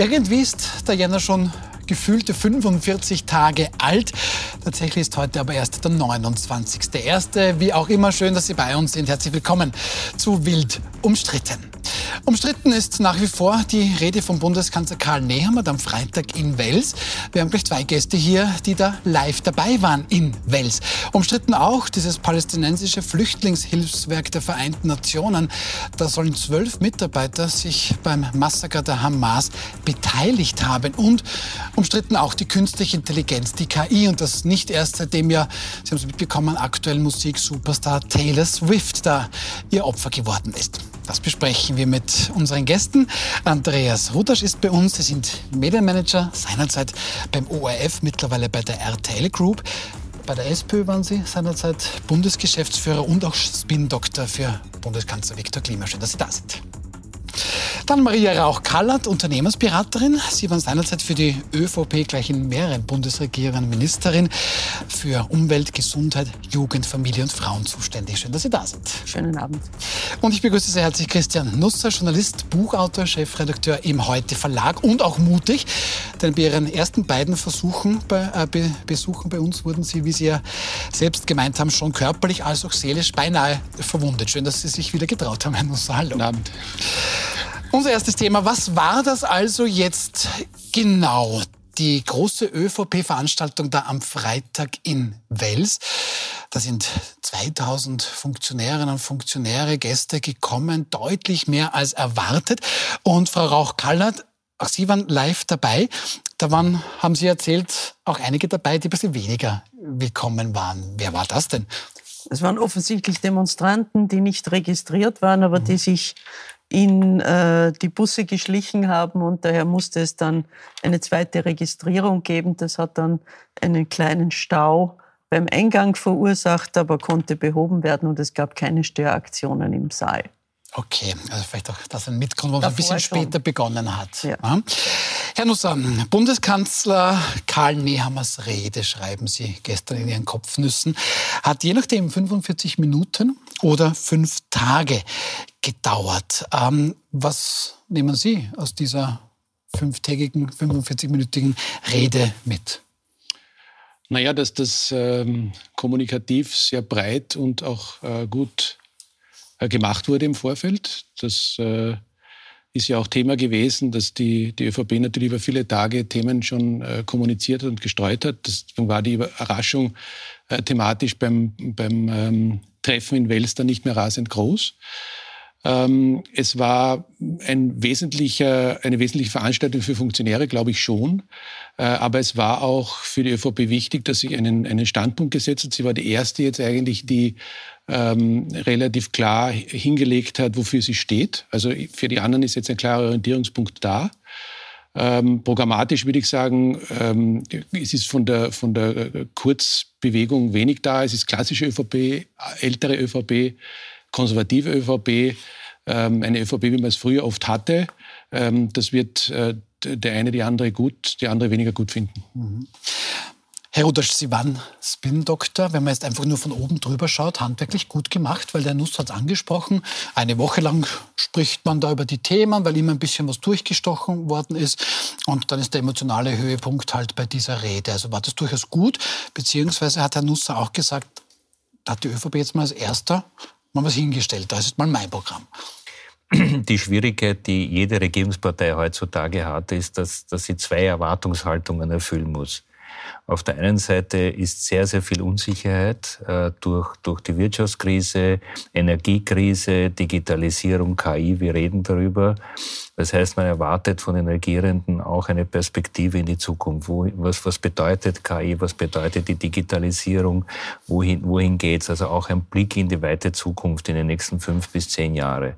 Irgendwie ist der Jänner schon gefühlte 45 Tage alt. Tatsächlich ist heute aber erst der 29.01. Wie auch immer, schön, dass Sie bei uns sind. Herzlich willkommen zu Wild umstritten. Umstritten ist nach wie vor die Rede von Bundeskanzler Karl Nehammer am Freitag in Wels. Wir haben gleich zwei Gäste hier, die da live dabei waren in Wels. Umstritten auch dieses palästinensische Flüchtlingshilfswerk der Vereinten Nationen. Da sollen zwölf Mitarbeiter sich beim Massaker der Hamas beteiligt haben. Und umstritten auch die künstliche Intelligenz, die KI. Und das nicht erst seitdem ja, Sie haben es mitbekommen, aktuell Musik-Superstar Taylor Swift da ihr Opfer geworden ist. Das besprechen wir mit unseren Gästen. Andreas Rudasch ist bei uns. Sie sind Medienmanager, seinerzeit beim ORF, mittlerweile bei der RTL Group. Bei der SPÖ waren Sie seinerzeit Bundesgeschäftsführer und auch Spin-Doktor für Bundeskanzler Viktor Klima. Schön, dass Sie da sind. Dann Maria Rauch-Kallert, Unternehmensberaterin. Sie waren seinerzeit für die ÖVP gleich in mehreren Bundesregierungen Ministerin für Umwelt, Gesundheit, Jugend, Familie und Frauen zuständig. Schön, dass Sie da sind. Schönen Abend. Und ich begrüße sehr herzlich Christian Nusser, Journalist, Buchautor, Chefredakteur im Heute Verlag und auch mutig, denn bei Ihren ersten beiden Versuchen bei, äh, Be Besuchen bei uns wurden Sie, wie Sie ja selbst gemeint haben, schon körperlich als auch seelisch beinahe verwundet. Schön, dass Sie sich wieder getraut haben, Herr Nusser. Hallo. Guten Abend. Unser erstes Thema. Was war das also jetzt genau? Die große ÖVP-Veranstaltung da am Freitag in Wels. Da sind 2000 Funktionärinnen und Funktionäre, Gäste gekommen, deutlich mehr als erwartet. Und Frau Rauch-Kallert, auch Sie waren live dabei. Da waren, haben Sie erzählt, auch einige dabei, die ein bisschen weniger willkommen waren. Wer war das denn? Es waren offensichtlich Demonstranten, die nicht registriert waren, aber die sich in äh, die Busse geschlichen haben und daher musste es dann eine zweite Registrierung geben. Das hat dann einen kleinen Stau beim Eingang verursacht, aber konnte behoben werden und es gab keine Störaktionen im Saal. Okay, also vielleicht auch das ein Mitgrund, warum es ein bisschen schon. später begonnen hat. Ja. Ja. Herr Nusser, Bundeskanzler Karl Nehammers Rede, schreiben Sie gestern in Ihren Kopfnüssen, hat je nachdem 45 Minuten oder fünf Tage gedauert. Ähm, was nehmen Sie aus dieser fünftägigen, 45-minütigen Rede mit? Naja, dass das ähm, kommunikativ sehr breit und auch äh, gut äh, gemacht wurde im Vorfeld. Das äh, ist ja auch Thema gewesen, dass die, die ÖVP natürlich über viele Tage Themen schon äh, kommuniziert und gestreut hat. Deswegen war die Überraschung äh, thematisch beim, beim ähm, Treffen in Wels dann nicht mehr rasend groß. Ähm, es war ein wesentlicher, eine wesentliche Veranstaltung für Funktionäre, glaube ich schon. Äh, aber es war auch für die ÖVP wichtig, dass sie einen, einen Standpunkt gesetzt hat. Sie war die erste jetzt eigentlich, die ähm, relativ klar hingelegt hat, wofür sie steht. Also für die anderen ist jetzt ein klarer Orientierungspunkt da. Ähm, programmatisch würde ich sagen, ähm, es ist von der, von der Kurzbewegung wenig da. Es ist klassische ÖVP, ältere ÖVP, konservative ÖVP, ähm, eine ÖVP, wie man es früher oft hatte. Ähm, das wird äh, der eine die andere gut, die andere weniger gut finden. Mhm. Herr Rudasch, Sie waren Spin-Doktor. Wenn man jetzt einfach nur von oben drüber schaut, handwerklich gut gemacht, weil der Nuss hat es angesprochen. Eine Woche lang spricht man da über die Themen, weil immer ein bisschen was durchgestochen worden ist. Und dann ist der emotionale Höhepunkt halt bei dieser Rede. Also war das durchaus gut. Beziehungsweise hat Herr Nusser auch gesagt, da hat die ÖVP jetzt mal als erster mal was hingestellt. Das ist mal mein Programm. Die Schwierigkeit, die jede Regierungspartei heutzutage hat, ist, dass, dass sie zwei Erwartungshaltungen erfüllen muss. Auf der einen Seite ist sehr, sehr viel Unsicherheit äh, durch, durch die Wirtschaftskrise, Energiekrise, Digitalisierung, KI, wir reden darüber. Das heißt, man erwartet von den Regierenden auch eine Perspektive in die Zukunft. Wo, was, was bedeutet KI? Was bedeutet die Digitalisierung? Wohin, wohin geht's? Also auch ein Blick in die weite Zukunft in den nächsten fünf bis zehn Jahre.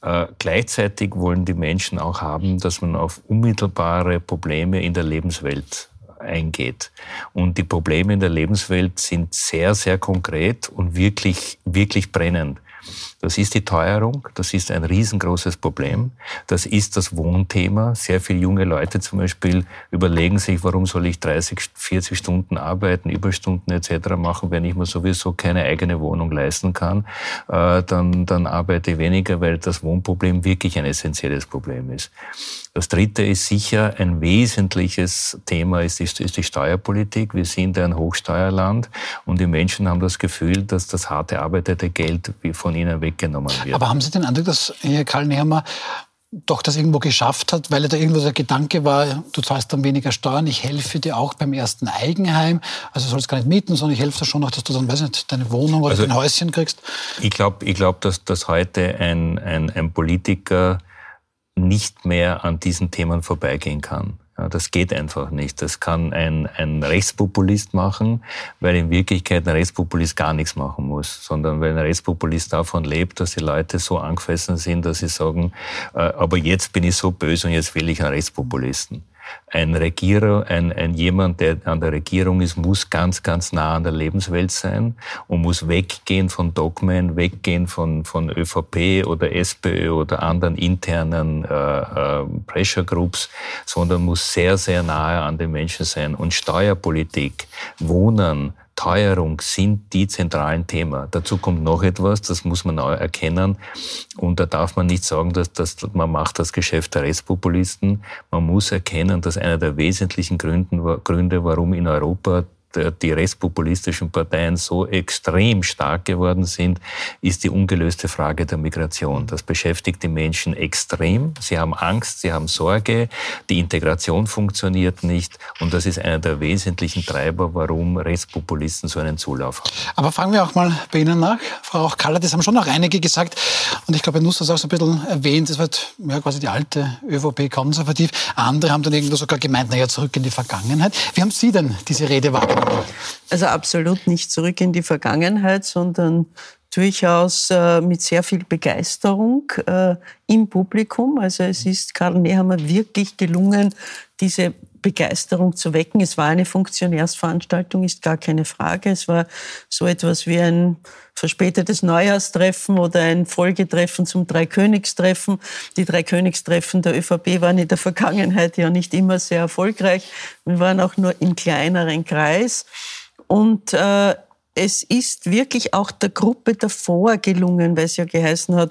Äh, gleichzeitig wollen die Menschen auch haben, dass man auf unmittelbare Probleme in der Lebenswelt eingeht. Und die Probleme in der Lebenswelt sind sehr, sehr konkret und wirklich, wirklich brennend. Das ist die Teuerung, das ist ein riesengroßes Problem. Das ist das Wohnthema. Sehr viele junge Leute zum Beispiel überlegen sich, warum soll ich 30, 40 Stunden arbeiten, Überstunden etc. machen, wenn ich mir sowieso keine eigene Wohnung leisten kann. Äh, dann, dann arbeite ich weniger, weil das Wohnproblem wirklich ein essentielles Problem ist. Das dritte ist sicher ein wesentliches Thema ist die, ist die Steuerpolitik. Wir sind ein Hochsteuerland und die Menschen haben das Gefühl, dass das harte arbeitete Geld von ihnen weggenommen wird. Aber haben Sie den Eindruck, dass Herr Karl Nehammer doch das irgendwo geschafft hat, weil da irgendwo der Gedanke war, du zahlst dann weniger Steuern, ich helfe dir auch beim ersten Eigenheim, also sollst gar nicht mieten, sondern ich helfe dir schon noch, dass du dann, weiß nicht, deine Wohnung oder also, dein Häuschen kriegst. Ich glaube, ich glaub, dass, dass heute ein, ein, ein Politiker nicht mehr an diesen Themen vorbeigehen kann. Ja, das geht einfach nicht. Das kann ein, ein Rechtspopulist machen, weil in Wirklichkeit ein Rechtspopulist gar nichts machen muss, sondern weil ein Rechtspopulist davon lebt, dass die Leute so angefressen sind, dass sie sagen, äh, aber jetzt bin ich so böse und jetzt will ich einen Rechtspopulisten ein Regierer, ein, ein jemand, der an der Regierung ist, muss ganz, ganz nah an der Lebenswelt sein und muss weggehen von Dogmen, weggehen von, von ÖVP oder SPÖ oder anderen internen äh, äh, Pressure Groups, sondern muss sehr, sehr nahe an den Menschen sein. Und Steuerpolitik, Wohnen, Teuerung sind die zentralen Themen. Dazu kommt noch etwas, das muss man auch erkennen. Und da darf man nicht sagen, dass, dass man macht das Geschäft der Rechtspopulisten. Man muss erkennen, dass einer der wesentlichen Gründe, Gründe warum in Europa die rechtspopulistischen Parteien so extrem stark geworden sind, ist die ungelöste Frage der Migration. Das beschäftigt die Menschen extrem. Sie haben Angst, sie haben Sorge, die Integration funktioniert nicht und das ist einer der wesentlichen Treiber, warum Rechtspopulisten so einen Zulauf haben. Aber fragen wir auch mal bei Ihnen nach. Frau Kaller, das haben schon noch einige gesagt und ich glaube, Herr Nuss hat auch so ein bisschen erwähnt, es wird ja quasi die alte ÖVP konservativ. Andere haben dann irgendwo sogar gemeint, naja, zurück in die Vergangenheit. Wie haben Sie denn diese Rede wahrgenommen? Also absolut nicht zurück in die Vergangenheit, sondern durchaus äh, mit sehr viel Begeisterung äh, im Publikum. Also es ist Karl Nehammer wirklich gelungen, diese Begeisterung zu wecken. Es war eine Funktionärsveranstaltung, ist gar keine Frage. Es war so etwas wie ein verspätetes Neujahrstreffen oder ein Folgetreffen zum Dreikönigstreffen. Die Dreikönigstreffen der ÖVP waren in der Vergangenheit ja nicht immer sehr erfolgreich. Wir waren auch nur im kleineren Kreis. Und äh, es ist wirklich auch der Gruppe davor gelungen, weil es ja geheißen hat,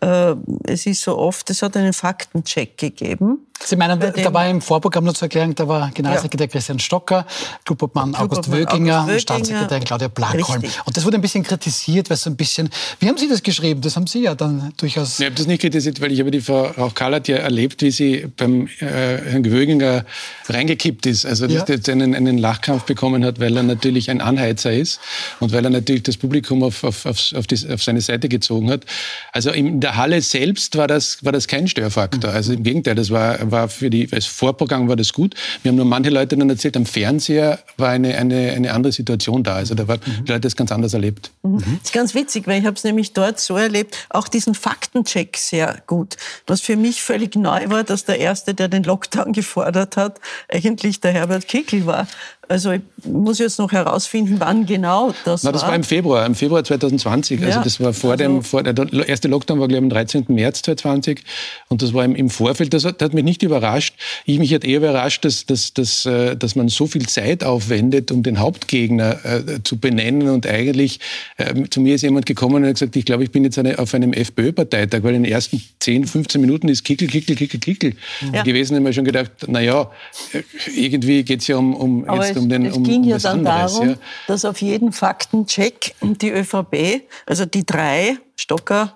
äh, es ist so oft, es hat einen Faktencheck gegeben. Sie meinen, da war im Vorprogramm nur zur Erklärung, da war Generalsekretär ja. Christian Stocker, Clubobmann August Wöginger und Staatssekretär Claudia Blackholm. Und das wurde ein bisschen kritisiert, weil so ein bisschen, wie haben Sie das geschrieben? Das haben Sie ja dann durchaus... Ich habe das nicht kritisiert, weil ich habe die Frau Rauch-Kahl hat ja erlebt, wie sie beim äh, Herrn Wöginger reingekippt ist. Also, dass ja. er einen, einen Lachkampf bekommen hat, weil er natürlich ein Anheizer ist und weil er natürlich das Publikum auf, auf, auf, auf, die, auf seine Seite gezogen hat. Also in der Halle selbst war das, war das kein Störfaktor. Also im Gegenteil, das war war für die, als Vorprogramm war das gut. Wir haben nur manche Leute dann erzählt, am Fernseher war eine, eine, eine andere Situation da. Also da waren mhm. die Leute das ganz anders erlebt. Mhm. Das ist ganz witzig, weil ich habe es nämlich dort so erlebt, auch diesen Faktencheck sehr gut. Was für mich völlig neu war, dass der Erste, der den Lockdown gefordert hat, eigentlich der Herbert Kickl war. Also ich muss jetzt noch herausfinden, wann genau das Na, das war. war im Februar, im Februar 2020. Also ja, also das war vor also dem, vor, der erste Lockdown war glaube ich am 13. März 2020 und das war im, im Vorfeld. Das hat, das hat, mich nicht überrascht. Ich mich hat eher überrascht, dass, dass, dass, äh, dass man so viel Zeit aufwendet, um den Hauptgegner äh, zu benennen und eigentlich äh, zu mir ist jemand gekommen und hat gesagt, ich glaube, ich bin jetzt eine, auf einem FPÖ-Parteitag, weil in den ersten 10, 15 Minuten ist Kickel, Kickel, Kickel, Kickel ja. gewesen. Da habe ich schon gedacht, na ja, äh, irgendwie geht es ja um, um jetzt um den, es um, ging um ja dann anderes, darum, ja. dass auf jeden Faktencheck die ÖVP, also die drei, Stocker,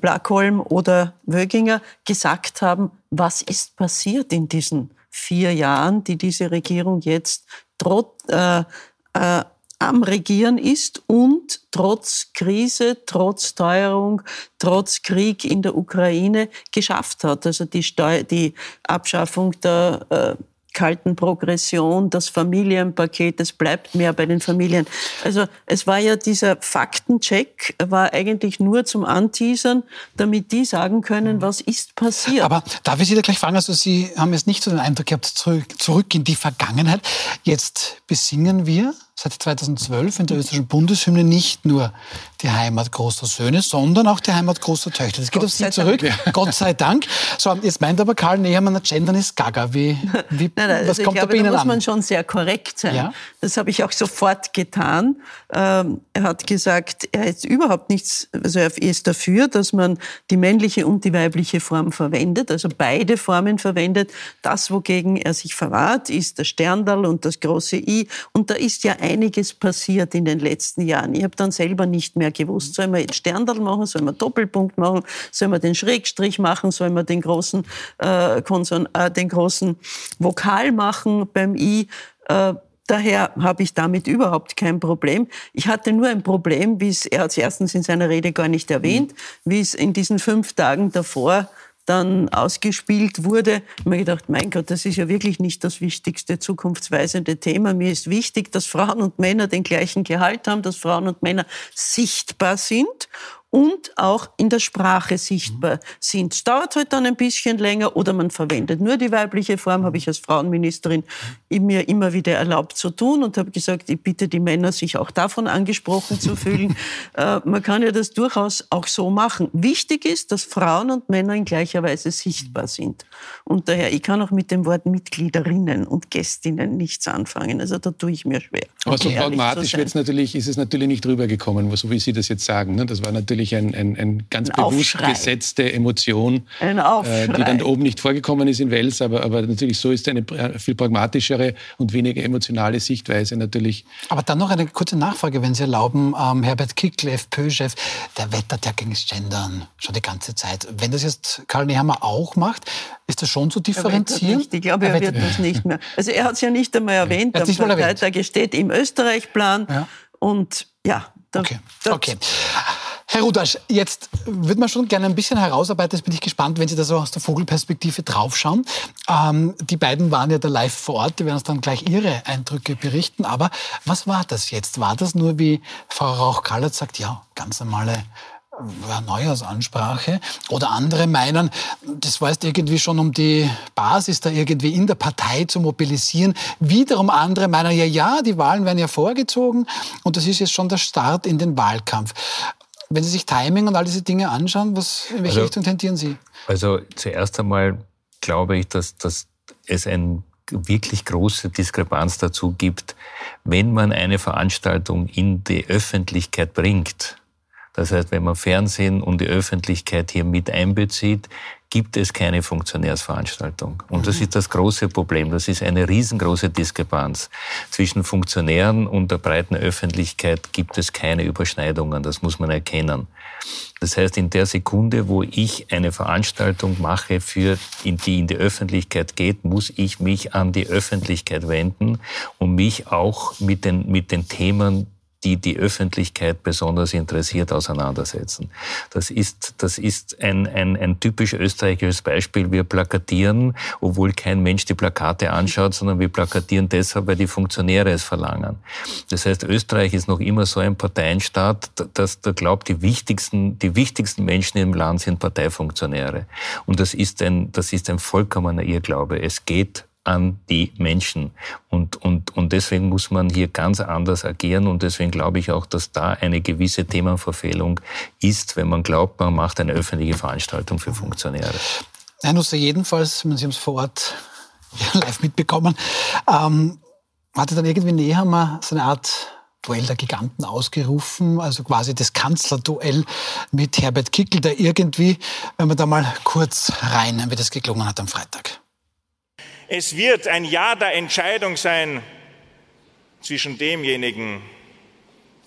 Blackholm oder Wöginger, gesagt haben, was ist passiert in diesen vier Jahren, die diese Regierung jetzt trotz, äh, äh, am Regieren ist und trotz Krise, trotz Teuerung, trotz Krieg in der Ukraine geschafft hat. Also die, Steu die Abschaffung der äh, kalten Progression, das Familienpaket, es bleibt mehr bei den Familien. Also es war ja dieser Faktencheck, war eigentlich nur zum Anteasern, damit die sagen können, was ist passiert. Aber darf ich Sie da gleich fragen, also Sie haben jetzt nicht so den Eindruck gehabt, zurück, zurück in die Vergangenheit. Jetzt besingen wir seit 2012 in der österreichischen Bundeshymne nicht nur die Heimat großer Söhne, sondern auch die Heimat großer Töchter. Das geht Gott auf Sie zurück. Ja. Gott sei Dank. So, jetzt meint aber Karl Nehammer, Gendern ist Gaga. Wie, wie, nein, nein, was also kommt glaube, da bei Ihnen da muss man schon sehr korrekt sein. Ja? Das habe ich auch sofort getan. Ähm, er hat gesagt, er ist überhaupt nichts, also er ist dafür, dass man die männliche und die weibliche Form verwendet, also beide Formen verwendet. Das, wogegen er sich verwahrt, ist das Sterndal und das große I. Und da ist ja einiges passiert in den letzten Jahren. Ich habe dann selber nicht mehr gewusst, soll man jetzt Sterndal machen, soll man Doppelpunkt machen, soll man den Schrägstrich machen, soll man den großen, äh, Konson äh, den großen Vokal machen beim I. Äh, Daher habe ich damit überhaupt kein Problem. Ich hatte nur ein Problem, wie es, er hat es erstens in seiner Rede gar nicht erwähnt, wie es in diesen fünf Tagen davor dann ausgespielt wurde. Habe mir gedacht, mein Gott, das ist ja wirklich nicht das wichtigste zukunftsweisende Thema. Mir ist wichtig, dass Frauen und Männer den gleichen Gehalt haben, dass Frauen und Männer sichtbar sind und auch in der Sprache sichtbar sind. Es dauert halt dann ein bisschen länger oder man verwendet nur die weibliche Form, habe ich als Frauenministerin mir immer wieder erlaubt zu tun und habe gesagt, ich bitte die Männer, sich auch davon angesprochen zu fühlen. äh, man kann ja das durchaus auch so machen. Wichtig ist, dass Frauen und Männer in gleicher Weise sichtbar sind. Und daher, ich kann auch mit dem Wort Mitgliederinnen und Gästinnen nichts anfangen. Also da tue ich mir schwer. Aber so pragmatisch wird's natürlich, ist es natürlich nicht rübergekommen, so wie Sie das jetzt sagen. Ne? Das war natürlich natürlich ein, ein, ein ganz ein bewusst Aufschrei. gesetzte Emotion, äh, die dann oben nicht vorgekommen ist in Wels, aber, aber natürlich so ist eine viel pragmatischere und weniger emotionale Sichtweise natürlich. Aber dann noch eine kurze Nachfrage, wenn Sie erlauben. Ähm, Herbert Kickl, FPÖ-Chef, der wettert ja gegen das Gendern schon die ganze Zeit. Wenn das jetzt Karl Nehammer auch macht, ist das schon zu differenzieren? Nicht. Ich glaube, er, er wird das nicht mehr. Also er hat es ja nicht einmal erwähnt. Er am Parteitag steht im Österreich-Plan. Ja. Und ja, okay. okay. Herr Rudasch, jetzt würde man schon gerne ein bisschen herausarbeiten. Jetzt bin ich gespannt, wenn Sie da so aus der Vogelperspektive draufschauen. Ähm, die beiden waren ja da live vor Ort, die werden uns dann gleich ihre Eindrücke berichten. Aber was war das jetzt? War das nur, wie Frau Rauch-Kallert sagt, ja, ganz normale Neujahrsansprache oder andere meinen, das war jetzt irgendwie schon um die Basis da irgendwie in der Partei zu mobilisieren. Wiederum andere meinen, ja, ja, die Wahlen werden ja vorgezogen und das ist jetzt schon der Start in den Wahlkampf. Wenn Sie sich Timing und all diese Dinge anschauen, was, in welche also, Richtung tendieren Sie? Also zuerst einmal glaube ich, dass, dass es eine wirklich große Diskrepanz dazu gibt, wenn man eine Veranstaltung in die Öffentlichkeit bringt. Das heißt, wenn man Fernsehen und die Öffentlichkeit hier mit einbezieht, gibt es keine Funktionärsveranstaltung. Und das mhm. ist das große Problem. Das ist eine riesengroße Diskrepanz. Zwischen Funktionären und der breiten Öffentlichkeit gibt es keine Überschneidungen. Das muss man erkennen. Das heißt, in der Sekunde, wo ich eine Veranstaltung mache, für, in die in die Öffentlichkeit geht, muss ich mich an die Öffentlichkeit wenden und mich auch mit den, mit den Themen die die Öffentlichkeit besonders interessiert, auseinandersetzen. Das ist, das ist ein, ein, ein typisch österreichisches Beispiel. Wir plakatieren, obwohl kein Mensch die Plakate anschaut, sondern wir plakatieren deshalb, weil die Funktionäre es verlangen. Das heißt, Österreich ist noch immer so ein Parteienstaat, dass da glaubt, die wichtigsten, die wichtigsten Menschen im Land sind Parteifunktionäre. Und das ist ein, das ist ein vollkommener Irrglaube. Es geht an die Menschen. Und, und, und deswegen muss man hier ganz anders agieren. Und deswegen glaube ich auch, dass da eine gewisse Themenverfehlung ist, wenn man glaubt, man macht eine öffentliche Veranstaltung für Funktionäre. Herr Nusser, jedenfalls, Sie haben es vor Ort live mitbekommen, ähm, hatte dann irgendwie näher mal so eine Art Duell der Giganten ausgerufen, also quasi das Kanzlerduell mit Herbert Kickel, der irgendwie, wenn wir da mal kurz rein, wie das geklungen hat am Freitag. Es wird ein Jahr der Entscheidung sein zwischen demjenigen,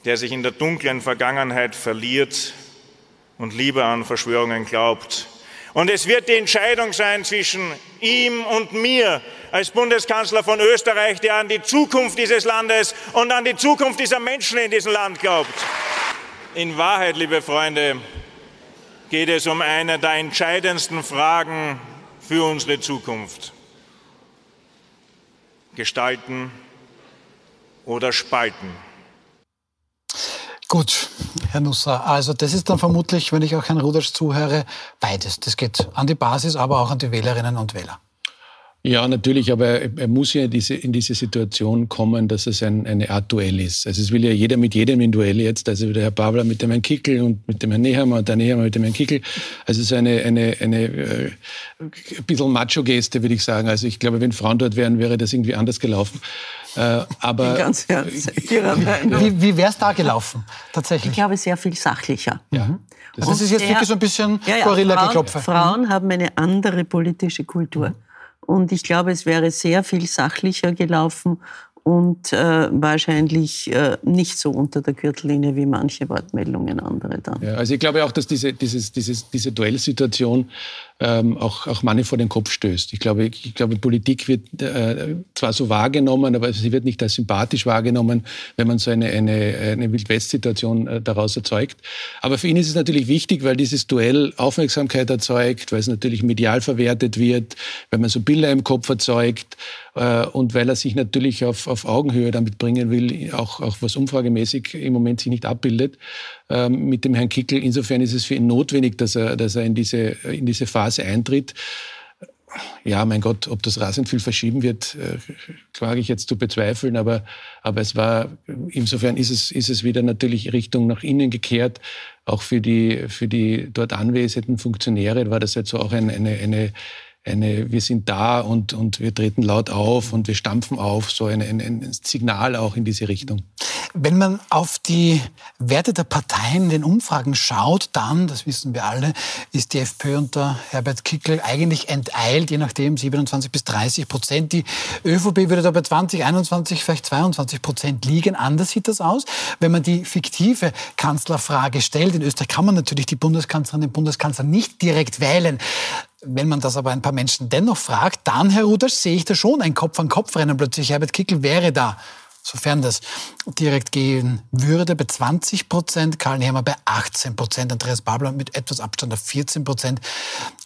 der sich in der dunklen Vergangenheit verliert und lieber an Verschwörungen glaubt. Und es wird die Entscheidung sein zwischen ihm und mir als Bundeskanzler von Österreich, der an die Zukunft dieses Landes und an die Zukunft dieser Menschen in diesem Land glaubt. In Wahrheit, liebe Freunde, geht es um eine der entscheidendsten Fragen für unsere Zukunft gestalten oder spalten. Gut, Herr Nusser, also das ist dann vermutlich, wenn ich auch Herrn Rudersch zuhöre, beides. Das geht an die Basis, aber auch an die Wählerinnen und Wähler. Ja, natürlich, aber er, muss ja in diese, in diese Situation kommen, dass es ein, eine Art Duell ist. Also es will ja jeder mit jedem in Duell jetzt, also der Herr Babler mit dem Herrn Kickel und mit dem Herrn Nehammer und der Nehammer mit dem Herrn Kickel. Also es ist eine, eine, eine äh, ein bisschen Macho-Geste, würde ich sagen. Also ich glaube, wenn Frauen dort wären, wäre das irgendwie anders gelaufen. Äh, aber Ganz wie, wie wäre es da gelaufen, tatsächlich? Ich glaube, sehr viel sachlicher. Ja. Das, das ist jetzt wirklich so ein bisschen ja, ja, Gorilla-Geklopfe. Frauen, Frauen haben eine andere politische Kultur. Mhm. Und ich glaube, es wäre sehr viel sachlicher gelaufen und äh, wahrscheinlich äh, nicht so unter der Gürtellinie wie manche Wortmeldungen andere dann. Ja, also ich glaube auch, dass diese, dieses, dieses, diese Duellsituation ähm, auch, auch Manne vor den Kopf stößt. Ich glaube, ich glaube Politik wird äh, zwar so wahrgenommen, aber sie wird nicht als sympathisch wahrgenommen, wenn man so eine, eine, eine Wild-West-Situation äh, daraus erzeugt. Aber für ihn ist es natürlich wichtig, weil dieses Duell Aufmerksamkeit erzeugt, weil es natürlich medial verwertet wird, weil man so Bilder im Kopf erzeugt äh, und weil er sich natürlich auf, auf Augenhöhe damit bringen will, auch, auch was umfragemäßig im Moment sich nicht abbildet ähm, mit dem Herrn Kickel. Insofern ist es für ihn notwendig, dass er, dass er in, diese, in diese Phase eintritt. Ja, mein Gott, ob das rasend viel verschieben wird, äh, wage ich jetzt zu bezweifeln. Aber, aber es war, insofern ist es, ist es wieder natürlich Richtung nach innen gekehrt. Auch für die, für die dort anwesenden Funktionäre war das jetzt so auch eine, eine, eine eine, wir sind da und, und wir treten laut auf und wir stampfen auf, so ein, ein, ein Signal auch in diese Richtung. Wenn man auf die Werte der Parteien in den Umfragen schaut, dann, das wissen wir alle, ist die FPÖ unter Herbert Kickl eigentlich enteilt, je nachdem 27 bis 30 Prozent. Die ÖVP würde da bei 20, 21, vielleicht 22 Prozent liegen. Anders sieht das aus. Wenn man die fiktive Kanzlerfrage stellt, in Österreich kann man natürlich die Bundeskanzlerin, den Bundeskanzler nicht direkt wählen. Wenn man das aber ein paar Menschen dennoch fragt, dann, Herr Rudasch, sehe ich da schon ein Kopf-an-Kopf-Rennen plötzlich. Herbert Kickel wäre da sofern das direkt gehen würde, bei 20 Prozent, Karl Nehmer bei 18 Prozent, Andreas Babler mit etwas Abstand auf 14 Prozent,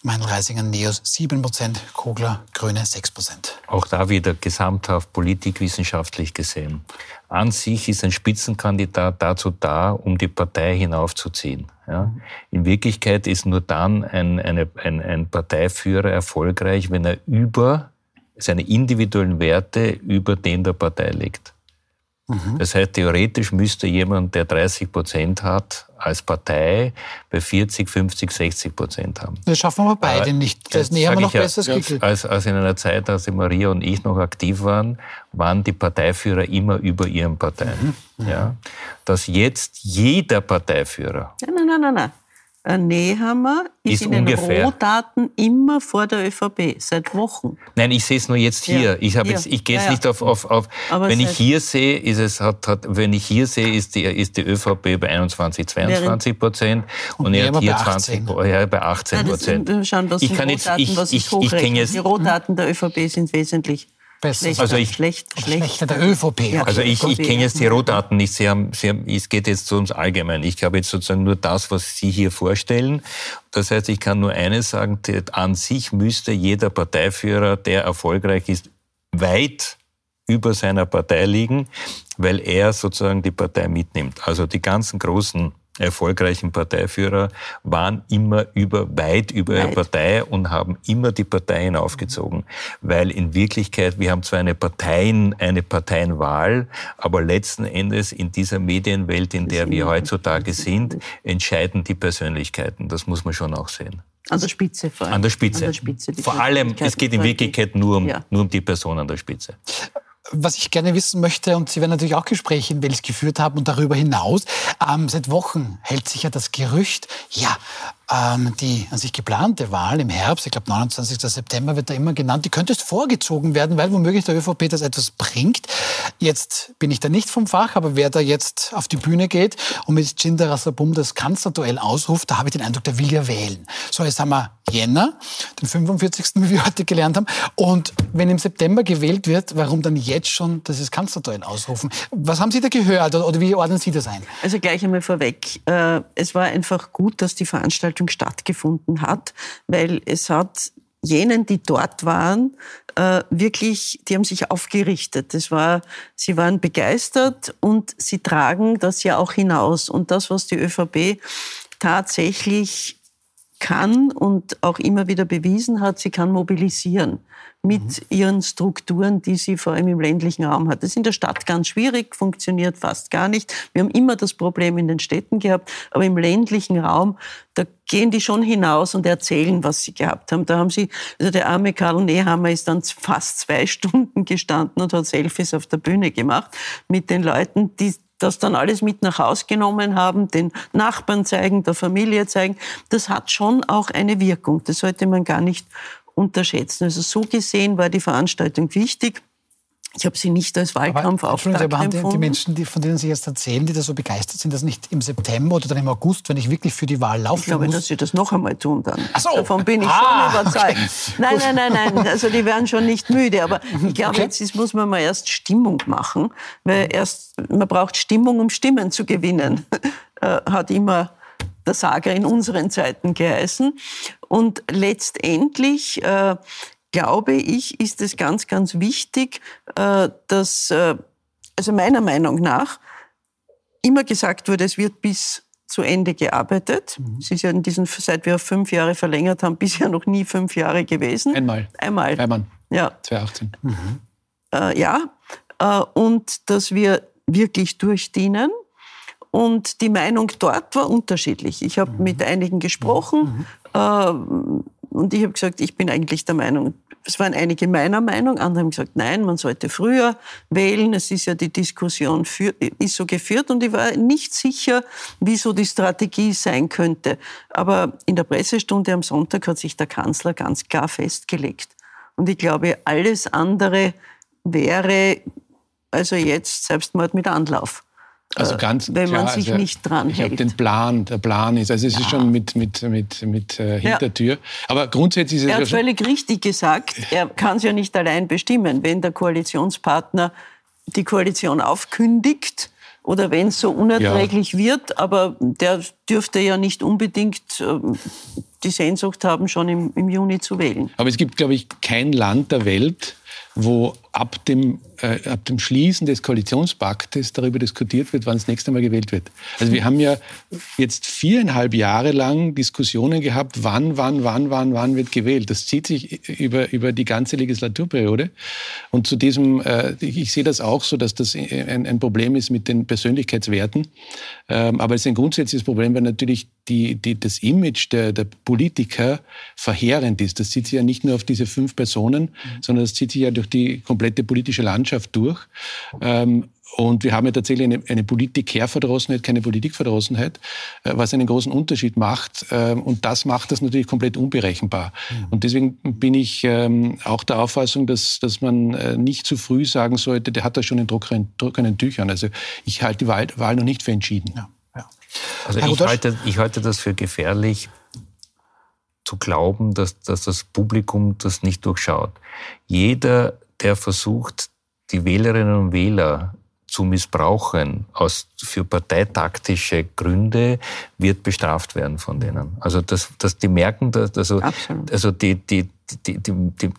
Meinl Reisinger Neos 7 Prozent, Kogler Grüne 6 Prozent. Auch da wieder gesamthaft politikwissenschaftlich gesehen. An sich ist ein Spitzenkandidat dazu da, um die Partei hinaufzuziehen. Ja. In Wirklichkeit ist nur dann ein, eine, ein, ein Parteiführer erfolgreich, wenn er über seine individuellen Werte über den der Partei legt. Mhm. Das heißt, theoretisch müsste jemand, der 30 Prozent hat, als Partei bei 40, 50, 60 Prozent haben. Das schaffen wir beide aber nicht. Das näher wir noch ja, besser als, als in einer Zeit, als Maria und ich noch aktiv waren, waren die Parteiführer immer über ihren Parteien. Mhm. Ja. Dass jetzt jeder Parteiführer. Nein, nein, nein, nein. Nein. Nehammer ist, ist in den Rohdaten immer vor der ÖVP, seit Wochen. Nein, ich sehe es nur jetzt hier. Ja, ich, habe jetzt, ich gehe jetzt ja, nicht auf, auf, auf wenn ich hier sehe, ist es, hat, hat, wenn ich hier sehe, ist die, ist die ÖVP bei 21, 22 Prozent und, und er hat hier 20, ja, bei 18 Prozent. Ich kann jetzt, ich, ich, ich, ich kenne jetzt, die Rohdaten der ÖVP sind wesentlich besser. Schlechter, also ich, schlecht, schlechter der ÖVP. Ja, also ich, ich kenne jetzt die Rohdaten nicht. Sie haben, Sie haben, es geht jetzt so ums Allgemeine. Ich habe jetzt sozusagen nur das, was Sie hier vorstellen. Das heißt, ich kann nur eines sagen, an sich müsste jeder Parteiführer, der erfolgreich ist, weit über seiner Partei liegen, weil er sozusagen die Partei mitnimmt. Also die ganzen großen erfolgreichen Parteiführer waren immer über, weit über weit. ihre Partei und haben immer die Parteien aufgezogen. Weil in Wirklichkeit, wir haben zwar eine Parteien, eine Parteienwahl, aber letzten Endes in dieser Medienwelt, in der wir heutzutage sind, entscheiden die Persönlichkeiten. Das muss man schon auch sehen. An der Spitze vor allem. An der Spitze. An der Spitze vor allem, es geht in Wirklichkeit nur um, ja. nur um die Person an der Spitze was ich gerne wissen möchte, und Sie werden natürlich auch Gespräche in Wels geführt haben und darüber hinaus, ähm, seit Wochen hält sich ja das Gerücht, ja, ähm, die an sich geplante Wahl im Herbst, ich glaube 29. September wird da immer genannt, die könnte vorgezogen werden, weil womöglich der ÖVP das etwas bringt. Jetzt bin ich da nicht vom Fach, aber wer da jetzt auf die Bühne geht und mit Jinder Rassabum das Kanzlerduell ausruft, da habe ich den Eindruck, der will ja wählen. So, jetzt haben wir Jänner, den 45., wie wir heute gelernt haben. Und wenn im September gewählt wird, warum dann jetzt schon dieses Kanzlerduell ausrufen? Was haben Sie da gehört oder wie ordnen Sie das ein? Also gleich einmal vorweg. Äh, es war einfach gut, dass die Veranstaltung stattgefunden hat, weil es hat jenen, die dort waren, äh, wirklich, die haben sich aufgerichtet. Das war, sie waren begeistert und sie tragen das ja auch hinaus. Und das, was die ÖVP tatsächlich kann und auch immer wieder bewiesen hat, sie kann mobilisieren mit mhm. ihren Strukturen, die sie vor allem im ländlichen Raum hat. Das ist in der Stadt ganz schwierig, funktioniert fast gar nicht. Wir haben immer das Problem in den Städten gehabt, aber im ländlichen Raum, da gehen die schon hinaus und erzählen, was sie gehabt haben. Da haben sie, also der arme Karl Nehammer ist dann fast zwei Stunden gestanden und hat Selfies auf der Bühne gemacht mit den Leuten, die das dann alles mit nach Haus genommen haben, den Nachbarn zeigen, der Familie zeigen. Das hat schon auch eine Wirkung. Das sollte man gar nicht unterschätzen. Also so gesehen war die Veranstaltung wichtig. Ich habe sie nicht als Wahlkampfauftakt aber, empfunden. Die Menschen, die, von denen Sie jetzt erzählen, die da so begeistert sind, das nicht im September oder dann im August, wenn ich wirklich für die Wahl laufe Ich glaube, muss. dass sie das noch einmal tun dann. Ach so. Davon bin ich ah, schon überzeugt. Okay. Nein, nein, nein, nein. Also die werden schon nicht müde. Aber ich glaube, okay. jetzt muss man mal erst Stimmung machen. Weil erst, man braucht Stimmung, um Stimmen zu gewinnen. Äh, hat immer der Sager in unseren Zeiten geheißen. Und letztendlich äh, glaube ich, ist es ganz, ganz wichtig, äh, dass, äh, also meiner Meinung nach, immer gesagt wurde, es wird bis zu Ende gearbeitet. Mhm. Es ist ja in diesen, seit wir fünf Jahre verlängert haben, bisher noch nie fünf Jahre gewesen. Einmal. Einmal. Einmal. Ja. 2018. Mhm. Äh, ja. Äh, und dass wir wirklich durchdienen. Und die Meinung dort war unterschiedlich. Ich habe mhm. mit einigen gesprochen mhm. äh, und ich habe gesagt, ich bin eigentlich der Meinung, es waren einige meiner Meinung, andere haben gesagt, nein, man sollte früher wählen. Es ist ja die Diskussion für, ist so geführt und ich war nicht sicher, wie so die Strategie sein könnte. Aber in der Pressestunde am Sonntag hat sich der Kanzler ganz klar festgelegt. Und ich glaube, alles andere wäre also jetzt Selbstmord mit Anlauf. Also äh, ganz wenn man klar, sich also nicht dran ich hält. Ich habe den Plan, der Plan ist, also es ja. ist schon mit, mit, mit, mit äh, Hintertür. Ja. Aber grundsätzlich ist es Er hat ja völlig richtig gesagt, er kann es ja nicht allein bestimmen. Wenn der Koalitionspartner die Koalition aufkündigt, oder wenn es so unerträglich wird, aber der dürfte ja nicht unbedingt äh, die Sehnsucht haben, schon im, im Juni zu wählen. Aber es gibt, glaube ich, kein Land der Welt, wo ab dem, äh, ab dem Schließen des Koalitionspaktes darüber diskutiert wird, wann das nächste Mal gewählt wird. Also wir haben ja jetzt viereinhalb Jahre lang Diskussionen gehabt, wann, wann, wann, wann, wann wird gewählt. Das zieht sich über, über die ganze Legislaturperiode. Und zu diesem, äh, ich sehe das auch so, dass das ein, ein Problem ist mit den Persönlichkeitswerten. Ähm, aber es ist ein grundsätzliches Problem, weil natürlich die, die, das Image der, der Politiker verheerend ist. Das zieht sich ja nicht nur auf diese fünf Personen, mhm. sondern das zieht sich ja durch die komplette politische Landschaft durch. Ähm, und wir haben ja tatsächlich eine, eine Politikerverdrossenheit, keine Politikverdrossenheit, äh, was einen großen Unterschied macht. Ähm, und das macht das natürlich komplett unberechenbar. Mhm. Und deswegen bin ich ähm, auch der Auffassung, dass, dass man äh, nicht zu früh sagen sollte, der hat da schon in trockenen, trockenen Tüchern. Also ich halte die Wahl, Wahl noch nicht für entschieden. Ja. Ja. Also ich halte, ich halte das für gefährlich, zu glauben, dass, dass das Publikum das nicht durchschaut. Jeder, der versucht, die Wählerinnen und Wähler zu missbrauchen aus, für parteitaktische Gründe, wird bestraft werden von denen. Also das, das, die merken, dass, also, also die, die, die, die, die,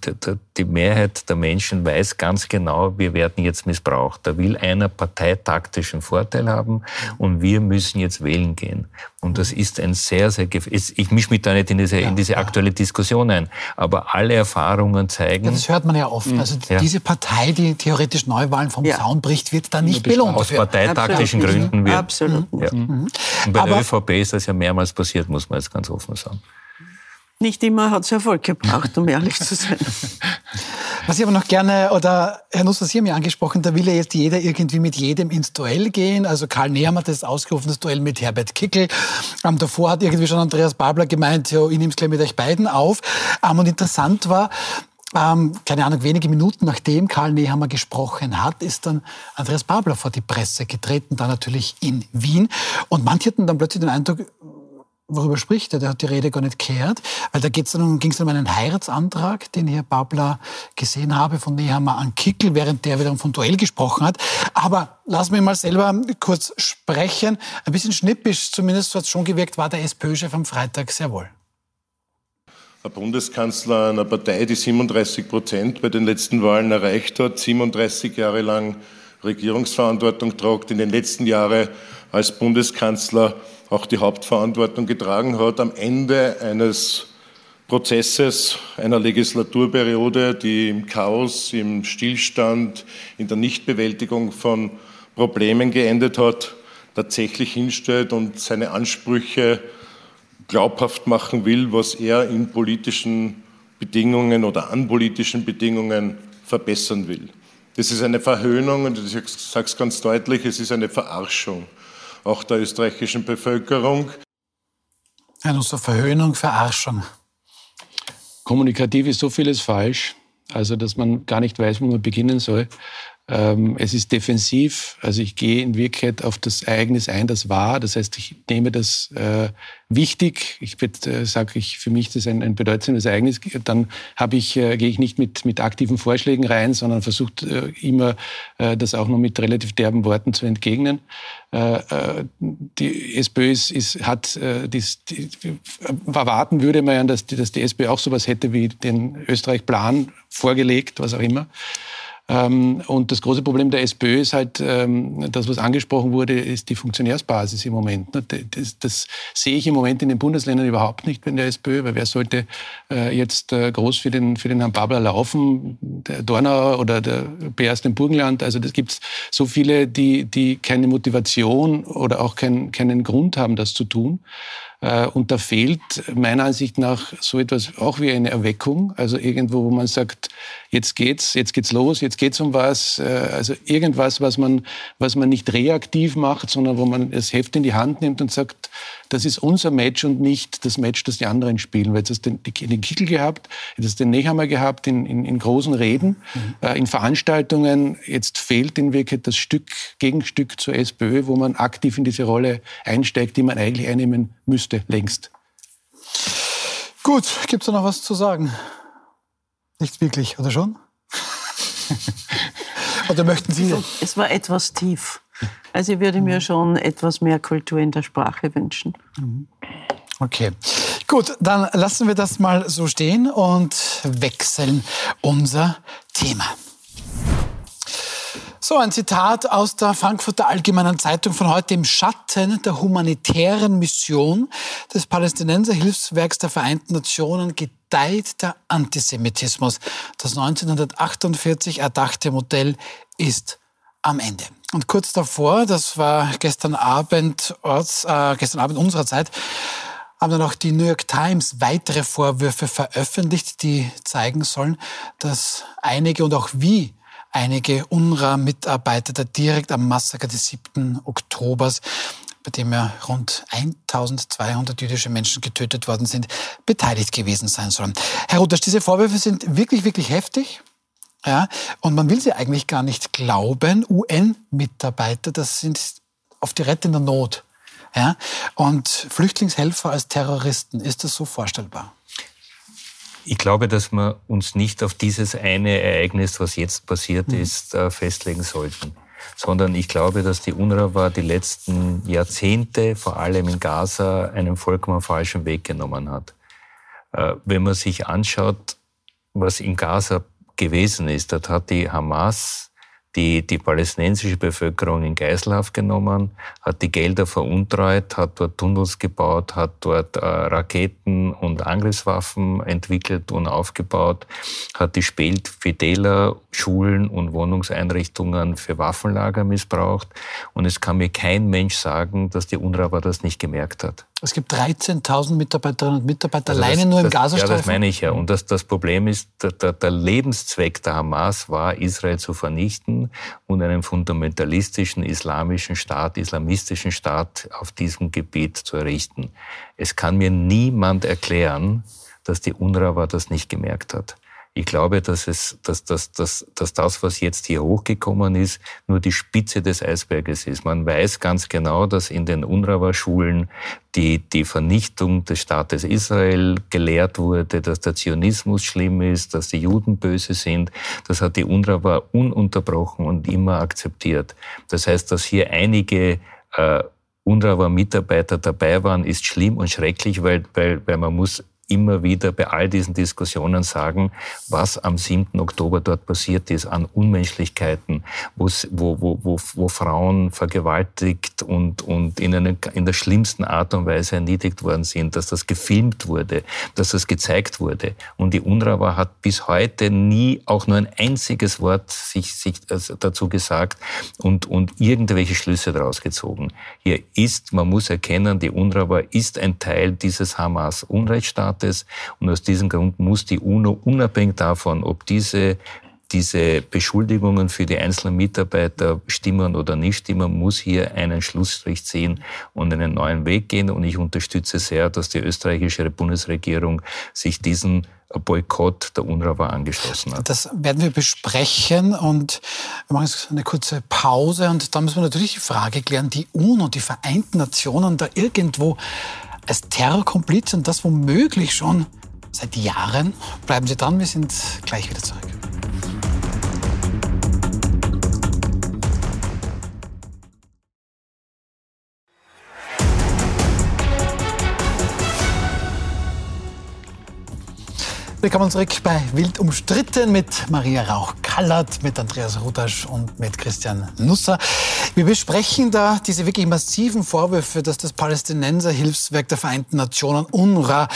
die Mehrheit der Menschen weiß ganz genau, wir werden jetzt missbraucht. Da will einer parteitaktischen Vorteil haben und wir müssen jetzt wählen gehen. Und das ist ein sehr, sehr, ich mische mich da nicht in diese, ja, in diese aktuelle Diskussion ein, aber alle Erfahrungen zeigen. Ja, das hört man ja oft. Hm. Also ja. diese Partei, die theoretisch Neuwahlen vom Zaun bricht, wird dann nicht belohnt. Aus parteitaktischen Absolut. Gründen wird. Absolut. Ja. Mhm. Und bei aber, der ÖVP ist das ja mehrmals passiert, muss man jetzt ganz offen sagen. Nicht immer hat es Erfolg gebracht, um ehrlich zu sein. Was ich aber noch gerne, oder Herr Nuss, Sie haben ja angesprochen, da will ja jetzt jeder irgendwie mit jedem ins Duell gehen. Also Karl Nehammer hat das ausgerufen, das Duell mit Herbert Kickel. Ähm, davor hat irgendwie schon Andreas Babler gemeint, ja, ich nehme es gleich mit euch beiden auf. Ähm, und interessant war, ähm, keine Ahnung, wenige Minuten nachdem Karl Nehammer gesprochen hat, ist dann Andreas Babler vor die Presse getreten, da natürlich in Wien. Und manche hatten dann plötzlich den Eindruck, worüber spricht er? Der hat die Rede gar nicht gehört, weil da ging es um einen Heiratsantrag, den Herr Babler gesehen habe von Nehammer an Kickel, während der wiederum von Duell gesprochen hat. Aber lass mich mal selber kurz sprechen. Ein bisschen schnippisch, zumindest so hat es schon gewirkt, war der SPÖ-Chef am Freitag sehr wohl. Ein Bundeskanzler einer Partei, die 37 Prozent bei den letzten Wahlen erreicht hat, 37 Jahre lang Regierungsverantwortung tragt, in den letzten Jahren als Bundeskanzler auch die Hauptverantwortung getragen hat am Ende eines Prozesses einer Legislaturperiode, die im Chaos, im Stillstand, in der Nichtbewältigung von Problemen geendet hat, tatsächlich hinstellt und seine Ansprüche glaubhaft machen will, was er in politischen Bedingungen oder an politischen Bedingungen verbessern will. Das ist eine Verhöhnung und ich sage es ganz deutlich, es ist eine Verarschung auch der österreichischen Bevölkerung. Eine so Verhöhnung, Verarschung. Kommunikativ ist so vieles falsch, also dass man gar nicht weiß, wo man beginnen soll. Ähm, es ist defensiv, also ich gehe in Wirklichkeit auf das Ereignis ein, das war. Das heißt, ich nehme das äh, wichtig. Ich äh, sage ich für mich, das ist ein, ein bedeutsames Ereignis. Dann habe ich äh, gehe ich nicht mit mit aktiven Vorschlägen rein, sondern versucht äh, immer äh, das auch nur mit relativ derben Worten zu entgegnen. Äh, die SPÖ ist, ist, hat dies, die, erwarten würde man ja, dass die, dass die SPÖ auch sowas hätte wie den Österreich-Plan vorgelegt, was auch immer. Ähm, und das große Problem der SPÖ ist halt, ähm, das, was angesprochen wurde, ist die Funktionärsbasis im Moment. Ne? Das, das sehe ich im Moment in den Bundesländern überhaupt nicht in der SPÖ, weil wer sollte äh, jetzt äh, groß für den, für den Herrn Babler laufen? Der Dornauer oder der BRs im Burgenland? Also das gibt so viele, die, die keine Motivation oder auch kein, keinen Grund haben, das zu tun. Äh, und da fehlt meiner Ansicht nach so etwas auch wie eine Erweckung. Also irgendwo, wo man sagt, jetzt geht's, jetzt geht's los, jetzt geht's um was. Äh, also irgendwas, was man, was man nicht reaktiv macht, sondern wo man das Heft in die Hand nimmt und sagt, das ist unser Match und nicht das Match, das die anderen spielen. Weil jetzt hast du den, den Kickel gehabt, jetzt hast du den Nehammer gehabt in, in, in großen Reden, mhm. äh, in Veranstaltungen. Jetzt fehlt in Wirklichkeit das Stück, Gegenstück zur SPÖ, wo man aktiv in diese Rolle einsteigt, die man eigentlich einnehmen müsste, längst. Gut, gibt es da noch was zu sagen? Nicht wirklich, oder schon? oder möchten Sie? Es war etwas tief. Also ich würde mir schon etwas mehr Kultur in der Sprache wünschen. Okay, gut, dann lassen wir das mal so stehen und wechseln unser Thema. So, ein Zitat aus der Frankfurter Allgemeinen Zeitung von heute im Schatten der humanitären Mission des Palästinenserhilfswerks der Vereinten Nationen gedeiht der Antisemitismus. Das 1948 erdachte Modell ist am Ende. Und kurz davor, das war gestern Abend, Orts, äh, gestern Abend unserer Zeit, haben dann auch die New York Times weitere Vorwürfe veröffentlicht, die zeigen sollen, dass einige und auch wie einige UNRWA-Mitarbeiter direkt am Massaker des 7. Oktobers, bei dem ja rund 1200 jüdische Menschen getötet worden sind, beteiligt gewesen sein sollen. Herr Rudasch, diese Vorwürfe sind wirklich, wirklich heftig. Ja, und man will sie eigentlich gar nicht glauben. UN-Mitarbeiter, das sind auf die rettende Not. Ja, und Flüchtlingshelfer als Terroristen, ist das so vorstellbar? Ich glaube, dass wir uns nicht auf dieses eine Ereignis, was jetzt passiert mhm. ist, äh, festlegen sollten. Sondern ich glaube, dass die UNRWA die letzten Jahrzehnte, vor allem in Gaza, einen vollkommen falschen Weg genommen hat. Äh, wenn man sich anschaut, was in Gaza gewesen ist. Dort hat die Hamas die, die palästinensische Bevölkerung in Geiselhaft genommen, hat die Gelder veruntreut, hat dort Tunnels gebaut, hat dort äh, Raketen und Angriffswaffen entwickelt und aufgebaut, hat die Spelt Fideler Schulen und Wohnungseinrichtungen für Waffenlager missbraucht. Und es kann mir kein Mensch sagen, dass die UNRWA das nicht gemerkt hat. Es gibt 13.000 Mitarbeiterinnen und Mitarbeiter also alleine das, nur im Gazastreifen. Ja, das meine ich ja. Und das, das Problem ist, der, der Lebenszweck der Hamas war, Israel zu vernichten und einen fundamentalistischen islamischen Staat, islamistischen Staat auf diesem Gebiet zu errichten. Es kann mir niemand erklären, dass die UNRWA das nicht gemerkt hat. Ich glaube, dass, es, dass, dass, dass, dass das, was jetzt hier hochgekommen ist, nur die Spitze des Eisberges ist. Man weiß ganz genau, dass in den UNRWA-Schulen die, die Vernichtung des Staates Israel gelehrt wurde, dass der Zionismus schlimm ist, dass die Juden böse sind. Das hat die UNRWA ununterbrochen und immer akzeptiert. Das heißt, dass hier einige äh, UNRWA-Mitarbeiter dabei waren, ist schlimm und schrecklich, weil, weil, weil man muss immer wieder bei all diesen Diskussionen sagen, was am 7. Oktober dort passiert ist an Unmenschlichkeiten, wo, wo, wo, wo Frauen vergewaltigt und, und in, einer, in der schlimmsten Art und Weise erniedrigt worden sind, dass das gefilmt wurde, dass das gezeigt wurde. Und die UNRWA hat bis heute nie auch nur ein einziges Wort sich, sich also dazu gesagt und, und irgendwelche Schlüsse daraus gezogen. Hier ist, man muss erkennen, die UNRWA ist ein Teil dieses Hamas-Unrechtsstaates und aus diesem Grund muss die UNO unabhängig davon, ob diese diese Beschuldigungen für die einzelnen Mitarbeiter stimmen oder nicht stimmen, muss hier einen Schlussstrich ziehen und einen neuen Weg gehen. Und ich unterstütze sehr, dass die österreichische Bundesregierung sich diesen Boykott der UNRWA angeschlossen hat. Das werden wir besprechen und wir machen jetzt eine kurze Pause und dann müssen wir natürlich die Frage klären, die UNO, die Vereinten Nationen da irgendwo als Terrorkompliz und das womöglich schon seit Jahren. Bleiben Sie dran, wir sind gleich wieder zurück. Willkommen zurück bei Wild umstritten mit Maria Rauch-Kallert, mit Andreas Rudasch und mit Christian Nusser. Wir besprechen da diese wirklich massiven Vorwürfe, dass das Palästinenser-Hilfswerk der Vereinten Nationen UNRWA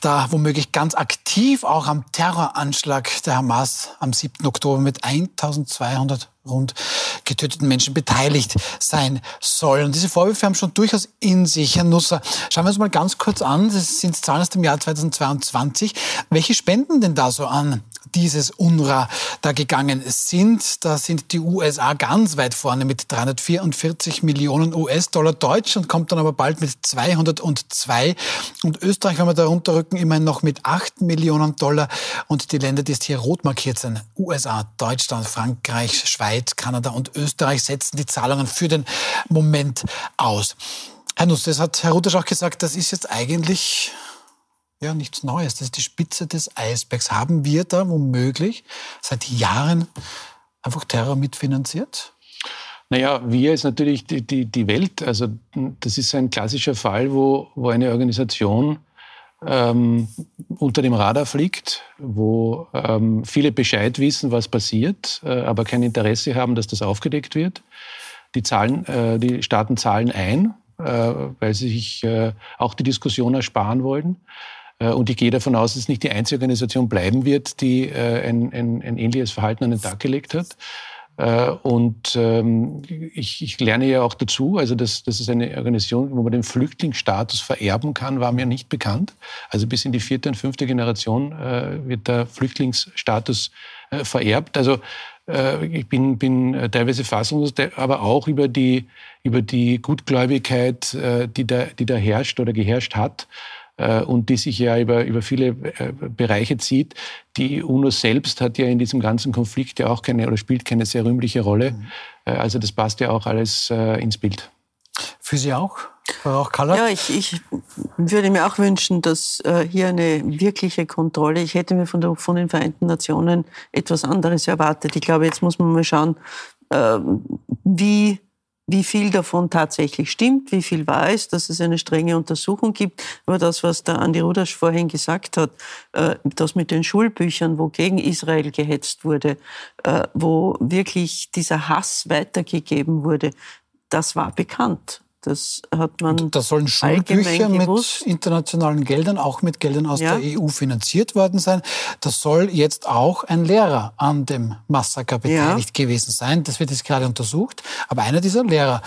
da womöglich ganz aktiv auch am Terroranschlag der Hamas am 7. Oktober mit 1200 rund getöteten Menschen beteiligt sein soll. Und diese Vorwürfe haben schon durchaus in sich. Herr Nusser, schauen wir uns mal ganz kurz an. Das sind Zahlen aus dem Jahr 2022. Welche Spenden denn da so an dieses UNRWA da gegangen sind. Da sind die USA ganz weit vorne mit 344 Millionen US-Dollar. Deutschland kommt dann aber bald mit 202 und Österreich, wenn wir da runterrücken, immerhin noch mit 8 Millionen Dollar. Und die Länder, die jetzt hier rot markiert sind, USA, Deutschland, Frankreich, Schweiz, Kanada und Österreich, setzen die Zahlungen für den Moment aus. Herr Nuss, das hat Herr Rutasch auch gesagt, das ist jetzt eigentlich ja, nichts Neues. Das ist die Spitze des Eisbergs. Haben wir da womöglich seit Jahren einfach Terror mitfinanziert? Naja, wir ist natürlich die, die, die Welt. Also das ist ein klassischer Fall, wo, wo eine Organisation ähm, unter dem Radar fliegt, wo ähm, viele Bescheid wissen, was passiert, äh, aber kein Interesse haben, dass das aufgedeckt wird. Die, Zahlen, äh, die Staaten zahlen ein, äh, weil sie sich äh, auch die Diskussion ersparen wollen. Äh, und ich gehe davon aus, dass es nicht die einzige Organisation bleiben wird, die äh, ein, ein, ein ähnliches Verhalten an den Tag gelegt hat. Äh, und ähm, ich, ich lerne ja auch dazu, also dass das ist eine Organisation, wo man den Flüchtlingsstatus vererben kann, war mir nicht bekannt. Also bis in die vierte und fünfte Generation wird der Flüchtlingsstatus vererbt. Also ich bin, bin teilweise fassungslos, aber auch über die, über die Gutgläubigkeit, die da, die da herrscht oder geherrscht hat. Äh, und die sich ja über, über viele äh, Bereiche zieht. Die UNO selbst hat ja in diesem ganzen Konflikt ja auch keine oder spielt keine sehr rühmliche Rolle. Mhm. Äh, also das passt ja auch alles ins Bild. Für Sie auch? Kallert? Ja, ich, ich würde mir auch wünschen, dass äh, hier eine wirkliche Kontrolle, ich hätte mir von, der, von den Vereinten Nationen etwas anderes erwartet. Ich glaube, jetzt muss man mal schauen, äh, wie wie viel davon tatsächlich stimmt, wie viel wahr ist, dass es eine strenge Untersuchung gibt. Aber das, was der Andi Rudasch vorhin gesagt hat, äh, das mit den Schulbüchern, wo gegen Israel gehetzt wurde, äh, wo wirklich dieser Hass weitergegeben wurde, das war bekannt. Das hat man. Da sollen Schulbücher mit internationalen Geldern, auch mit Geldern aus ja. der EU finanziert worden sein. Das soll jetzt auch ein Lehrer an dem Massaker beteiligt ja. gewesen sein. Das wird jetzt gerade untersucht. Aber einer dieser Lehrer,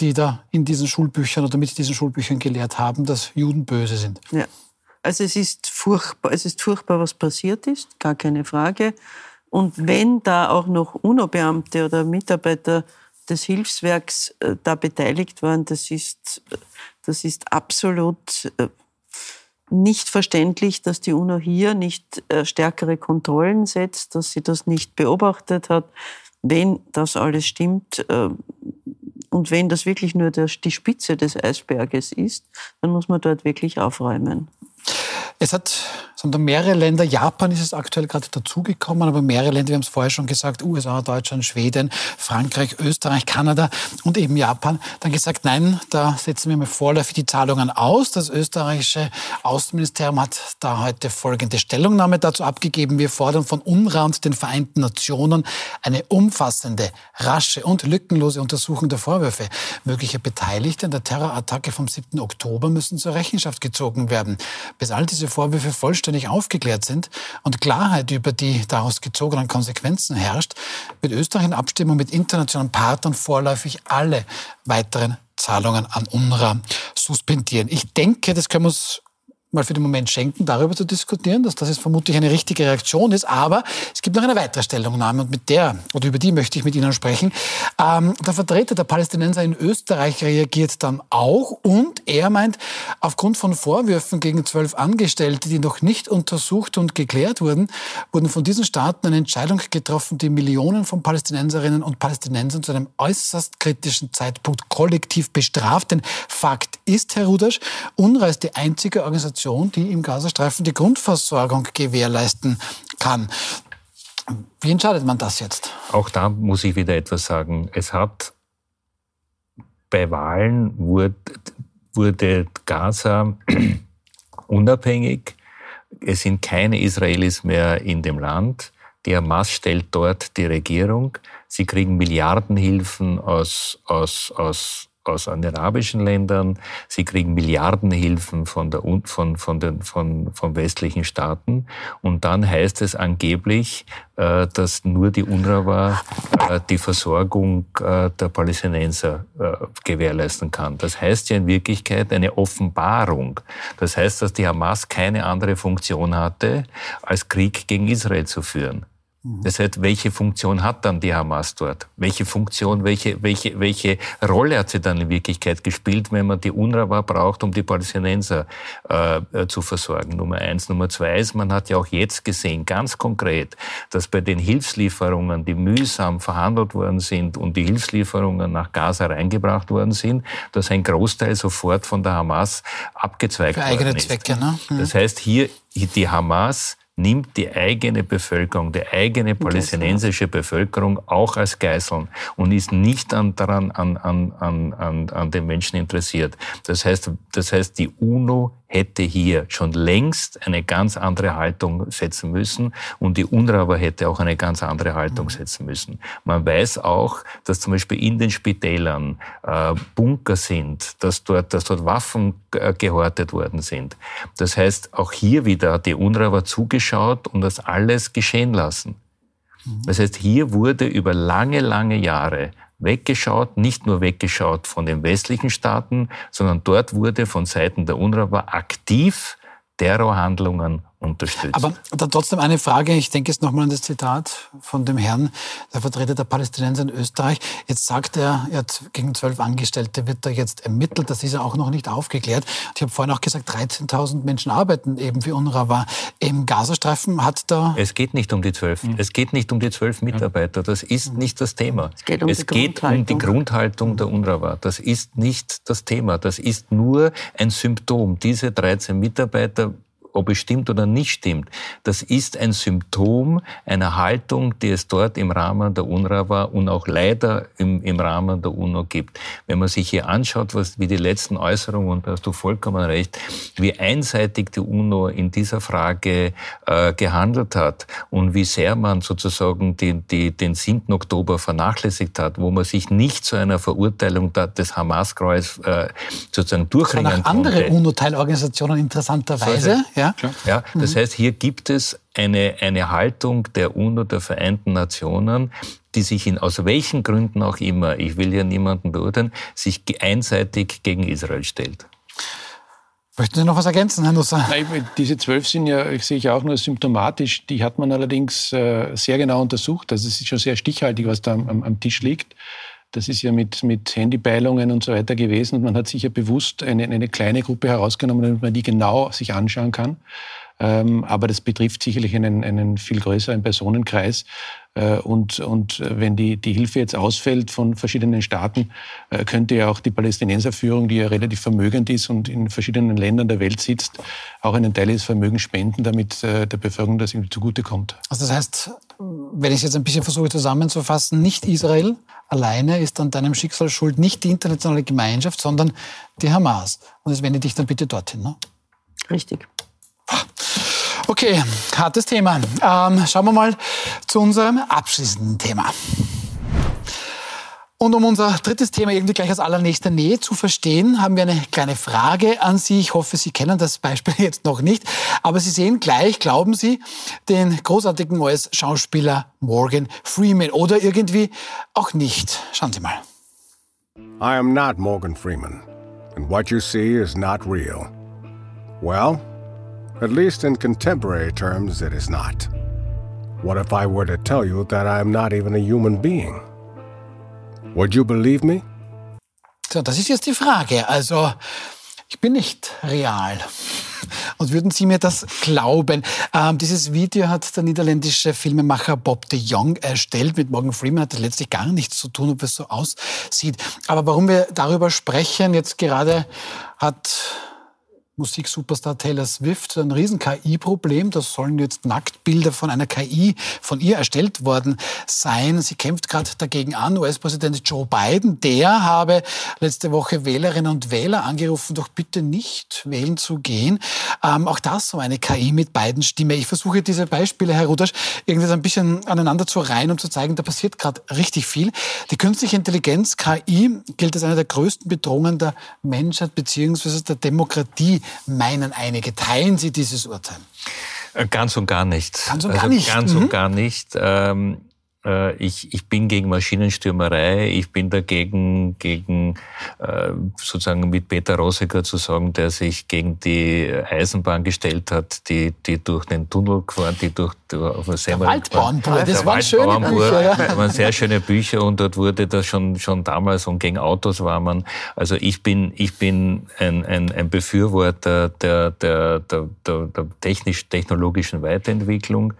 die da in diesen Schulbüchern oder mit diesen Schulbüchern gelehrt haben, dass Juden böse sind. Ja. Also es ist furchtbar, es ist furchtbar, was passiert ist, gar keine Frage. Und wenn da auch noch UNO-Beamte oder Mitarbeiter des Hilfswerks äh, da beteiligt waren, das ist, das ist absolut äh, nicht verständlich, dass die UNO hier nicht äh, stärkere Kontrollen setzt, dass sie das nicht beobachtet hat. Wenn das alles stimmt und wenn das wirklich nur die Spitze des Eisberges ist, dann muss man dort wirklich aufräumen. Es hat sondern mehrere Länder, Japan ist es aktuell gerade dazugekommen, aber mehrere Länder, wir haben es vorher schon gesagt, USA, Deutschland, Schweden, Frankreich, Österreich, Kanada und eben Japan, dann gesagt, nein, da setzen wir mal vorläufig die Zahlungen aus. Das österreichische Außenministerium hat da heute folgende Stellungnahme dazu abgegeben. Wir fordern von UNRWA und den Vereinten Nationen eine umfassende, rasche und lückenlose Untersuchung der Vorwürfe. Mögliche Beteiligte an der Terrorattacke vom 7. Oktober müssen zur Rechenschaft gezogen werden. Bis all diese Vorwürfe vollständig aufgeklärt sind und Klarheit über die daraus gezogenen Konsequenzen herrscht, wird Österreich in Abstimmung mit internationalen Partnern vorläufig alle weiteren Zahlungen an UNRWA suspendieren. Ich denke, das können wir uns mal für den Moment schenken, darüber zu diskutieren, dass das jetzt vermutlich eine richtige Reaktion ist. Aber es gibt noch eine weitere Stellungnahme und mit der oder über die möchte ich mit Ihnen sprechen. Ähm, der Vertreter der Palästinenser in Österreich reagiert dann auch und er meint, aufgrund von Vorwürfen gegen zwölf Angestellte, die noch nicht untersucht und geklärt wurden, wurden von diesen Staaten eine Entscheidung getroffen, die Millionen von Palästinenserinnen und Palästinensern zu einem äußerst kritischen Zeitpunkt kollektiv bestraft. Denn Fakt ist, Herr Rudasch, UNRWA ist die einzige Organisation, die im Gazastreifen die Grundversorgung gewährleisten kann. Wie entscheidet man das jetzt? Auch da muss ich wieder etwas sagen. Es hat bei Wahlen wurde, wurde Gaza unabhängig. Es sind keine Israelis mehr in dem Land. Die Hamas stellt dort die Regierung. Sie kriegen Milliardenhilfen aus, aus, aus aus den arabischen Ländern. Sie kriegen Milliardenhilfen von, der, von, von, den, von, von westlichen Staaten. Und dann heißt es angeblich, äh, dass nur die UNRWA äh, die Versorgung äh, der Palästinenser gewährleisten kann. Das heißt ja in Wirklichkeit eine Offenbarung. Das heißt, dass die Hamas keine andere Funktion hatte, als Krieg gegen Israel zu führen. Das heißt, welche Funktion hat dann die Hamas dort? Welche Funktion, welche, welche, welche Rolle hat sie dann in Wirklichkeit gespielt, wenn man die UNRWA braucht, um die Palästinenser äh, äh, zu versorgen? Nummer eins. Nummer zwei ist, man hat ja auch jetzt gesehen, ganz konkret, dass bei den Hilfslieferungen, die mühsam verhandelt worden sind und die Hilfslieferungen nach Gaza reingebracht worden sind, dass ein Großteil sofort von der Hamas abgezweigt Für eigene worden ist. Zwecke, ne? Mhm. Das heißt, hier die Hamas nimmt die eigene Bevölkerung, die eigene palästinensische Bevölkerung auch als Geiseln und ist nicht an, daran an, an, an, an, an den Menschen interessiert. Das heißt, das heißt, die UNO hätte hier schon längst eine ganz andere Haltung setzen müssen und die UNRWA hätte auch eine ganz andere Haltung mhm. setzen müssen. Man weiß auch, dass zum Beispiel in den Spitälern äh, Bunker sind, dass dort, dass dort Waffen äh, gehortet worden sind. Das heißt, auch hier wieder hat die UNRWA zugeschaut und das alles geschehen lassen. Mhm. Das heißt, hier wurde über lange, lange Jahre weggeschaut, nicht nur weggeschaut von den westlichen Staaten, sondern dort wurde von Seiten der UNRWA aktiv Terrorhandlungen unterstützt. Aber dann trotzdem eine Frage, ich denke jetzt nochmal an das Zitat von dem Herrn, der Vertreter der Palästinenser in Österreich. Jetzt sagt er, er hat gegen zwölf Angestellte wird da jetzt ermittelt, das ist ja auch noch nicht aufgeklärt. Ich habe vorhin auch gesagt, 13.000 Menschen arbeiten eben für UNRWA. Im Gazastreifen hat da... Es geht nicht um die zwölf. Mhm. Es geht nicht um die zwölf Mitarbeiter. Das ist mhm. nicht das Thema. Es geht um, es die, geht Grundhaltung. um die Grundhaltung der UNRWA. Das ist nicht das Thema. Das ist nur ein Symptom. Diese 13 Mitarbeiter ob es stimmt oder nicht stimmt, das ist ein Symptom einer Haltung, die es dort im Rahmen der UNRWA und auch leider im, im Rahmen der UNO gibt. Wenn man sich hier anschaut, was, wie die letzten Äußerungen, und da hast du vollkommen recht, wie einseitig die UNO in dieser Frage äh, gehandelt hat und wie sehr man sozusagen die, die, den 7. Oktober vernachlässigt hat, wo man sich nicht zu einer Verurteilung des Hamas-Kreuz äh, sozusagen durchringen konnte. andere UNO-Teilorganisationen interessanterweise, ja, ja, ja das mhm. heißt, hier gibt es eine, eine Haltung der UNO, der Vereinten Nationen, die sich in, aus welchen Gründen auch immer, ich will ja niemanden beurteilen, sich einseitig gegen Israel stellt. Möchten Sie noch was ergänzen, Herr Nusser? Nein, diese zwölf sind ja, ich sehe ich auch nur symptomatisch. Die hat man allerdings äh, sehr genau untersucht. Also es ist schon sehr stichhaltig, was da am, am Tisch liegt. Das ist ja mit, mit Handypeilungen und so weiter gewesen. Man hat sich ja bewusst eine, eine kleine Gruppe herausgenommen, damit man die genau sich anschauen kann. Ähm, aber das betrifft sicherlich einen, einen viel größeren Personenkreis. Äh, und, und wenn die, die Hilfe jetzt ausfällt von verschiedenen Staaten, äh, könnte ja auch die Palästinenserführung, die ja relativ vermögend ist und in verschiedenen Ländern der Welt sitzt, auch einen Teil des Vermögens spenden, damit äh, der Bevölkerung das irgendwie zugutekommt. Also das heißt, wenn ich es jetzt ein bisschen versuche zusammenzufassen, nicht Israel alleine ist an deinem Schicksal schuld, nicht die internationale Gemeinschaft, sondern die Hamas. Und es wende dich dann bitte dorthin. Ne? Richtig. Okay, hartes Thema. Ähm, schauen wir mal zu unserem abschließenden Thema. Und um unser drittes Thema irgendwie gleich aus allernächster Nähe zu verstehen, haben wir eine kleine Frage an Sie. Ich hoffe, Sie kennen das Beispiel jetzt noch nicht. Aber Sie sehen gleich, glauben Sie, den großartigen US-Schauspieler Morgan Freeman oder irgendwie auch nicht. Schauen Sie mal. I am not Morgan Freeman. And what you see is not real. Well, At least in contemporary terms, it is not. What if I were to tell you that I am not even a human being? Would you believe me? So, das ist jetzt die Frage. Also, ich bin nicht real. Und würden Sie mir das glauben? Ähm, dieses Video hat der niederländische Filmemacher Bob de Jong erstellt. Mit Morgan Freeman hat das letztlich gar nichts zu tun, ob es so aussieht. Aber warum wir darüber sprechen, jetzt gerade hat Musiksuperstar Taylor Swift ein riesen KI-Problem. Das sollen jetzt Nacktbilder von einer KI von ihr erstellt worden sein. Sie kämpft gerade dagegen an. US-Präsident Joe Biden, der habe letzte Woche Wählerinnen und Wähler angerufen, doch bitte nicht wählen zu gehen. Ähm, auch das so eine KI mit beiden Stimme. Ich versuche diese Beispiele, Herr Rudasch, irgendwie so ein bisschen aneinander zu reihen, um zu zeigen, da passiert gerade richtig viel. Die künstliche Intelligenz, KI, gilt als eine der größten Bedrohungen der Menschheit bzw. der Demokratie meinen einige. Teilen Sie dieses Urteil? Äh, ganz und gar nicht. Ganz und gar also nicht. Ganz mhm. und gar nicht. Ähm, äh, ich, ich bin gegen Maschinenstürmerei, ich bin dagegen, gegen äh, sozusagen mit Peter Rosecker zu sagen, der sich gegen die Eisenbahn gestellt hat, die, die durch den Tunnel gefahren, die durch auf der Waldbauerntour, das waren schöne Bücher. Ja. Das waren sehr schöne Bücher und dort wurde das schon, schon damals und gegen Autos war man. Also ich bin, ich bin ein, ein, ein Befürworter der, der, der, der, der technisch-technologischen Weiterentwicklung.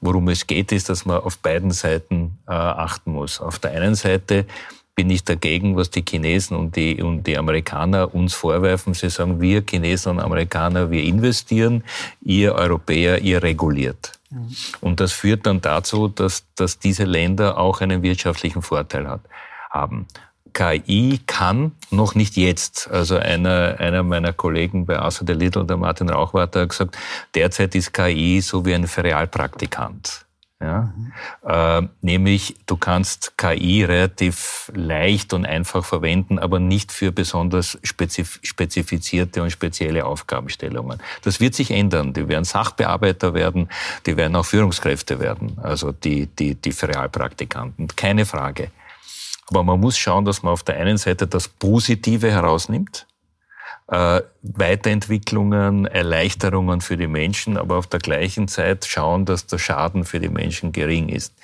Worum es geht, ist, dass man auf beiden Seiten äh, achten muss. Auf der einen Seite bin ich dagegen, was die Chinesen und die, und die Amerikaner uns vorwerfen. Sie sagen, wir Chinesen und Amerikaner, wir investieren, ihr Europäer, ihr reguliert. Mhm. Und das führt dann dazu, dass, dass diese Länder auch einen wirtschaftlichen Vorteil hat, haben. KI kann noch nicht jetzt. Also einer, einer meiner Kollegen bei Asa de Little, der Martin Rauchwarter, hat gesagt, derzeit ist KI so wie ein Ferialpraktikant. Ja? Mhm. Äh, nämlich, du kannst KI relativ leicht und einfach verwenden, aber nicht für besonders spezif spezifizierte und spezielle Aufgabenstellungen. Das wird sich ändern. Die werden Sachbearbeiter werden, die werden auch Führungskräfte werden, also die, die, die Realpraktikanten. Keine Frage. Aber man muss schauen, dass man auf der einen Seite das Positive herausnimmt, äh, Weiterentwicklungen, Erleichterungen für die Menschen, aber auf der gleichen Zeit schauen, dass der Schaden für die Menschen gering ist.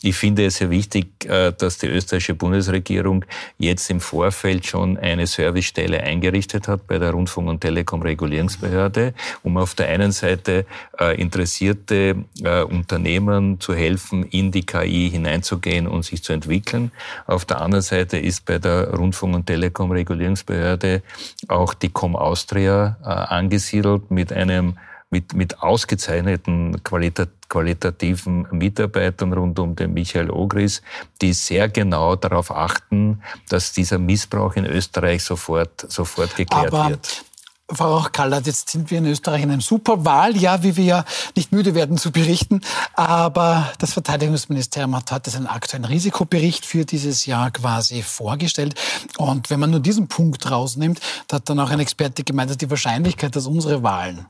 Ich finde es sehr wichtig, äh, dass die österreichische Bundesregierung jetzt im Vorfeld schon eine Servicestelle eingerichtet hat bei der Rundfunk- und Telekom-Regulierungsbehörde, um auf der einen Seite äh, interessierte äh, Unternehmen zu helfen, in die KI hineinzugehen und sich zu entwickeln. Auf der anderen Seite ist bei der Rundfunk- und Telekom-Regulierungsbehörde auch die Com Austria äh, angesiedelt mit einem mit, mit ausgezeichneten qualitat, qualitativen Mitarbeitern rund um den Michael Ogris, die sehr genau darauf achten, dass dieser Missbrauch in Österreich sofort, sofort geklärt Aber wird. Frau Kallert, jetzt sind wir in Österreich in einem Superwahljahr, wie wir ja nicht müde werden zu berichten. Aber das Verteidigungsministerium hat heute seinen aktuellen Risikobericht für dieses Jahr quasi vorgestellt. Und wenn man nur diesen Punkt rausnimmt, da hat dann auch ein Experte gemeint, dass die Wahrscheinlichkeit, dass unsere Wahlen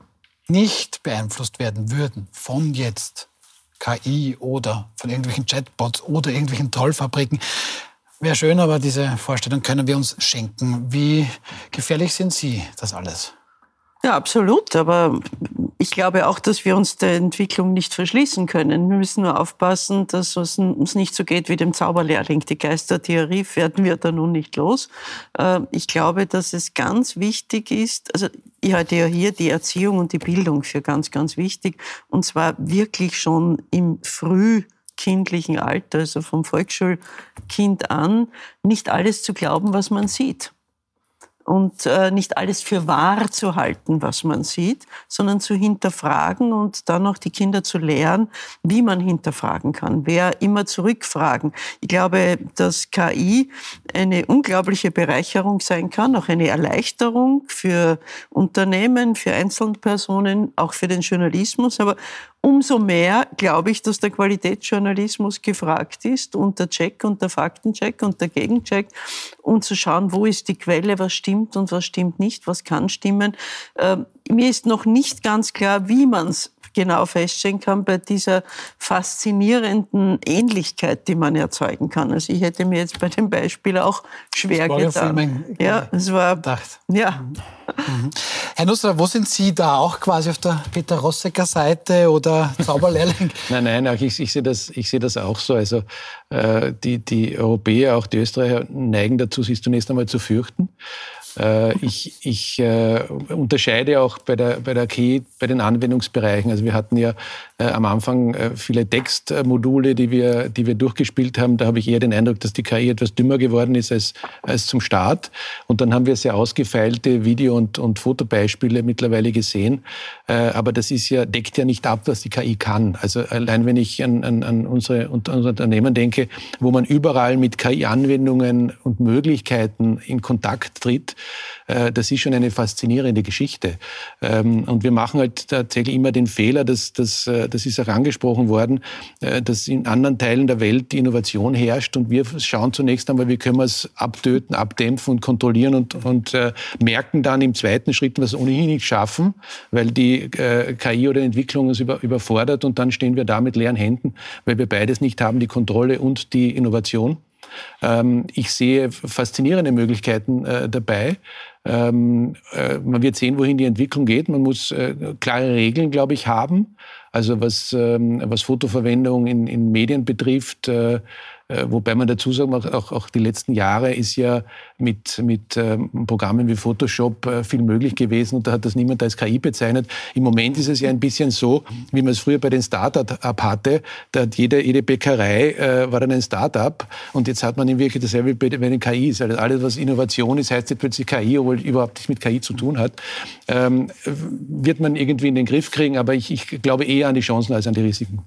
nicht beeinflusst werden würden von jetzt KI oder von irgendwelchen Chatbots oder irgendwelchen Trollfabriken, Wäre schön, aber diese Vorstellung können wir uns schenken. Wie gefährlich sind Sie das alles? Ja, absolut. Aber ich glaube auch, dass wir uns der Entwicklung nicht verschließen können. Wir müssen nur aufpassen, dass es uns nicht so geht wie dem Zauberlehrling. Die Geistertheorie werden wir da nun nicht los. Äh, ich glaube, dass es ganz wichtig ist, also ich halte ja hier die Erziehung und die Bildung für ganz, ganz wichtig. Und zwar wirklich schon im Früh kindlichen Alter, also vom Volksschulkind an, nicht alles zu glauben, was man sieht und äh, nicht alles für wahr zu halten, was man sieht, sondern zu hinterfragen und dann auch die Kinder zu lehren, wie man hinterfragen kann. Wer immer zurückfragen. Ich glaube, dass KI eine unglaubliche Bereicherung sein kann, auch eine Erleichterung für Unternehmen, für Einzelpersonen, auch für den Journalismus. Aber Umso mehr glaube ich, dass der Qualitätsjournalismus gefragt ist und der Check und der Faktencheck und der Gegencheck und zu schauen, wo ist die Quelle, was stimmt und was stimmt nicht, was kann stimmen. Ähm, mir ist noch nicht ganz klar, wie man es genau feststellen kann bei dieser faszinierenden Ähnlichkeit, die man erzeugen kann. Also ich hätte mir jetzt bei dem Beispiel auch schwer getan. Ja, es war gedacht. Ja. Mhm. Herr Nusser, wo sind Sie da auch quasi auf der Peter Rossecker Seite oder Zauberlehrling? nein, nein, auch ich, ich, sehe das, ich sehe das auch so. Also äh, die, die Europäer, auch die Österreicher neigen dazu, sich zunächst einmal zu fürchten. Äh, ich, ich äh, unterscheide auch bei der, bei der KI, bei den Anwendungsbereichen. Also wir hatten ja äh, am Anfang äh, viele Textmodule, die wir, die wir durchgespielt haben. Da habe ich eher den Eindruck, dass die KI etwas dümmer geworden ist als, als zum Start. Und dann haben wir sehr ausgefeilte Video- und, und Fotobeispiele mittlerweile gesehen. Äh, aber das ist ja, deckt ja nicht ab, was die KI kann. Also allein wenn ich an, an, an unsere, unsere Unternehmen denke, wo man überall mit KI-Anwendungen und Möglichkeiten in Kontakt tritt, das ist schon eine faszinierende Geschichte. Ähm, und wir machen halt tatsächlich immer den Fehler, dass, dass äh, das ist auch angesprochen worden, äh, dass in anderen Teilen der Welt die Innovation herrscht und wir schauen zunächst einmal, wie können wir es abtöten, abdämpfen und kontrollieren und, und merken dann im zweiten Schritt, was ohnehin nicht schaffen, weil die KI oder Entwicklung uns über, überfordert und dann stehen wir da mit leeren Händen, weil wir beides nicht haben, die Kontrolle und die Innovation. Ähm, ich sehe faszinierende Möglichkeiten äh, dabei. Ähm, äh, man wird sehen, wohin die Entwicklung geht. Man muss äh, klare Regeln, glaube ich, haben. Also was, ähm, was Fotoverwendung in, in Medien betrifft, äh, wobei man dazu sagen muss, auch, auch die letzten Jahre ist ja mit, mit ähm, Programmen wie Photoshop äh, viel möglich gewesen und da hat das niemand als KI bezeichnet. Im Moment ist es ja ein bisschen so, wie man es früher bei den Start-up hatte. Da hat jede, jede Bäckerei äh, war dann ein Start-up und jetzt hat man in Wirklichkeit dasselbe bei den KIs. Also alles, was Innovation ist, heißt jetzt plötzlich KI, obwohl überhaupt nichts mit KI zu tun hat. Ähm, wird man irgendwie in den Griff kriegen, aber ich, ich glaube eher an die Chancen als an die Risiken.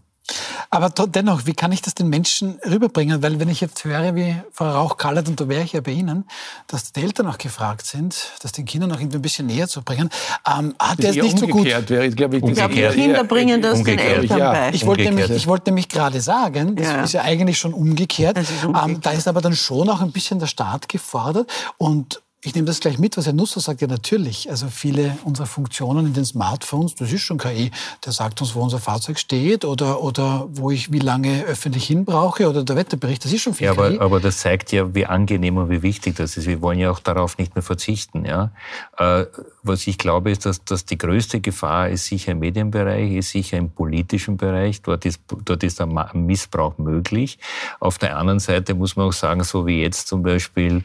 Aber dennoch, wie kann ich das den Menschen rüberbringen? Weil wenn ich jetzt höre, wie Frau Rauch kallert, und da wäre ich ja bei Ihnen, dass die Eltern auch gefragt sind, das den Kindern auch irgendwie ein bisschen näher zu bringen, ähm, hat er es nicht so gut. Wäre, ich glaube, ich, ich glaube, die Kinder bringen das den Eltern ja. bei. Ich wollte, nämlich, ich wollte nämlich gerade sagen, das ja. ist ja eigentlich schon umgekehrt. Ist umgekehrt. Ähm, da ist aber dann schon auch ein bisschen der Staat gefordert und ich nehme das gleich mit, was Herr Nusser sagt. Ja, natürlich. Also viele unserer Funktionen in den Smartphones, das ist schon KI. Der sagt uns, wo unser Fahrzeug steht oder, oder wo ich wie lange öffentlich hin brauche oder der Wetterbericht. Das ist schon viel ja, aber, KI. aber das zeigt ja, wie angenehm und wie wichtig das ist. Wir wollen ja auch darauf nicht mehr verzichten. Ja? Äh, was ich glaube, ist, dass, dass die größte Gefahr ist sicher im Medienbereich, ist sicher im politischen Bereich. Dort ist, dort ist ein Missbrauch möglich. Auf der anderen Seite muss man auch sagen, so wie jetzt zum Beispiel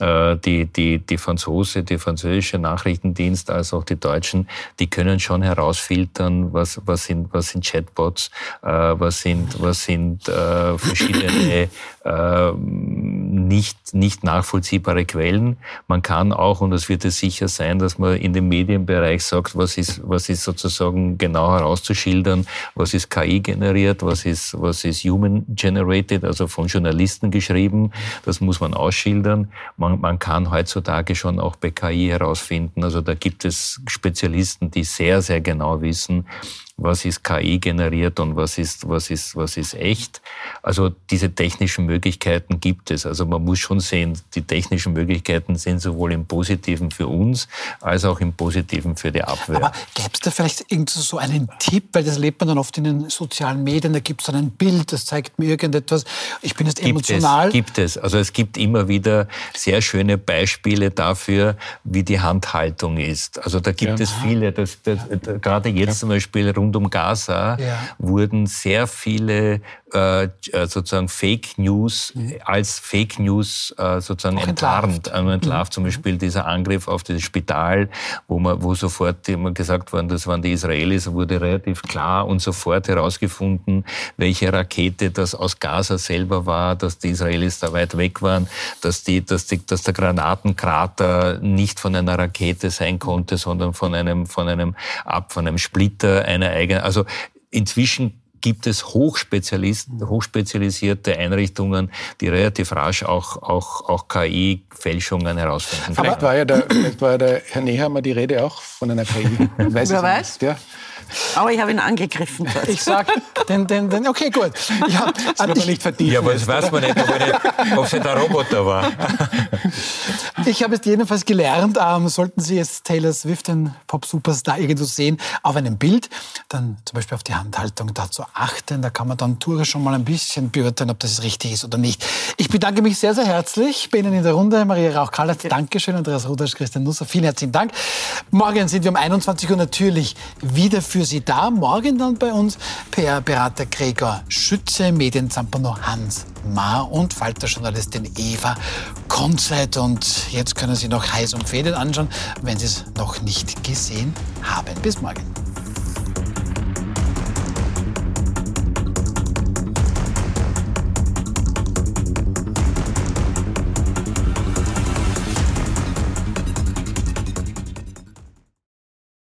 äh, die, die die, Franzose, die französische Nachrichtendienst als auch die Deutschen, die können schon herausfiltern, was, was, sind, was sind Chatbots, äh, was sind, was sind äh, verschiedene äh, nicht, nicht nachvollziehbare Quellen. Man kann auch, und es wird es sicher sein, dass man in dem Medienbereich sagt, was ist, was ist sozusagen genau herauszuschildern, was ist KI generiert, was ist, was ist human generated, also von Journalisten geschrieben. Das muss man ausschildern. Man, man kann heutzutage heutzutage schon auch bei KI herausfinden. Also da gibt es Spezialisten, die sehr, sehr genau wissen, was ist KI generiert und was ist, was ist, was ist echt. Also diese technischen Möglichkeiten gibt es. Also man muss schon sehen, die technischen Möglichkeiten sind sowohl im Positiven für uns als auch im Positiven für die Abwehr. Aber gäbe es da vielleicht irgend so einen Tipp, weil das lebt man dann oft in den sozialen Medien, da gibt es dann ein Bild, das zeigt mir irgendetwas. Ich bin jetzt gibt emotional. Es, gibt es. Also es gibt immer wieder sehr schöne Beispiele dafür, wie die Handhaltung ist. Also da gibt ja. es viele, das, das, gerade jetzt zum Beispiel rund um Gaza ja. wurden sehr viele äh, sozusagen Fake News mhm. als Fake News äh, sozusagen Auch entlarvt. Entlarvt, entlarvt. Mhm. Zum Beispiel dieser Angriff auf das Spital, wo man, wo sofort immer gesagt worden, das waren die Israelis, wurde relativ klar und sofort herausgefunden, welche Rakete das aus Gaza selber war, dass die Israelis da weit weg waren, dass die, dass die, dass der Granatenkrater nicht von einer Rakete sein konnte, sondern von einem, von einem ab, von einem Splitter einer eigenen. Also inzwischen gibt es Hochspezialisten, hochspezialisierte Einrichtungen, die relativ rasch auch, auch, auch KI-Fälschungen herausfinden. Vielleicht war, ja der, vielleicht war ja der Herr Nehammer die Rede auch von einer KI. Weiß Wer weiß? Ja. Aber ich habe ihn angegriffen. Dort. Ich sag, den, den, den, okay, gut. Ja, das wird man nicht vertiefen. Ja, aber das weiß man nicht, ob, es der Roboter war. Ich habe es jedenfalls gelernt, ähm, sollten Sie jetzt Taylor Swift, den Pop-Superstar, irgendwo sehen, auf einem Bild, dann zum Beispiel auf die Handhaltung dazu achten. Da kann man dann Tour schon mal ein bisschen beurteilen, ob das richtig ist oder nicht. Ich bedanke mich sehr, sehr herzlich bei Ihnen in der Runde. Maria Rauch-Kallert, ja. Dankeschön. Andreas Rudasch, Christian Nusser, vielen herzlichen Dank. Morgen sind wir um 21 Uhr natürlich wieder für Sie da. Morgen dann bei uns PR-Berater Gregor Schütze, Medienzampano Hans Maar und Falter-Journalistin Eva Konzeit. Und jetzt können Sie noch heiß umfädet anschauen, wenn Sie es noch nicht gesehen haben. Bis morgen.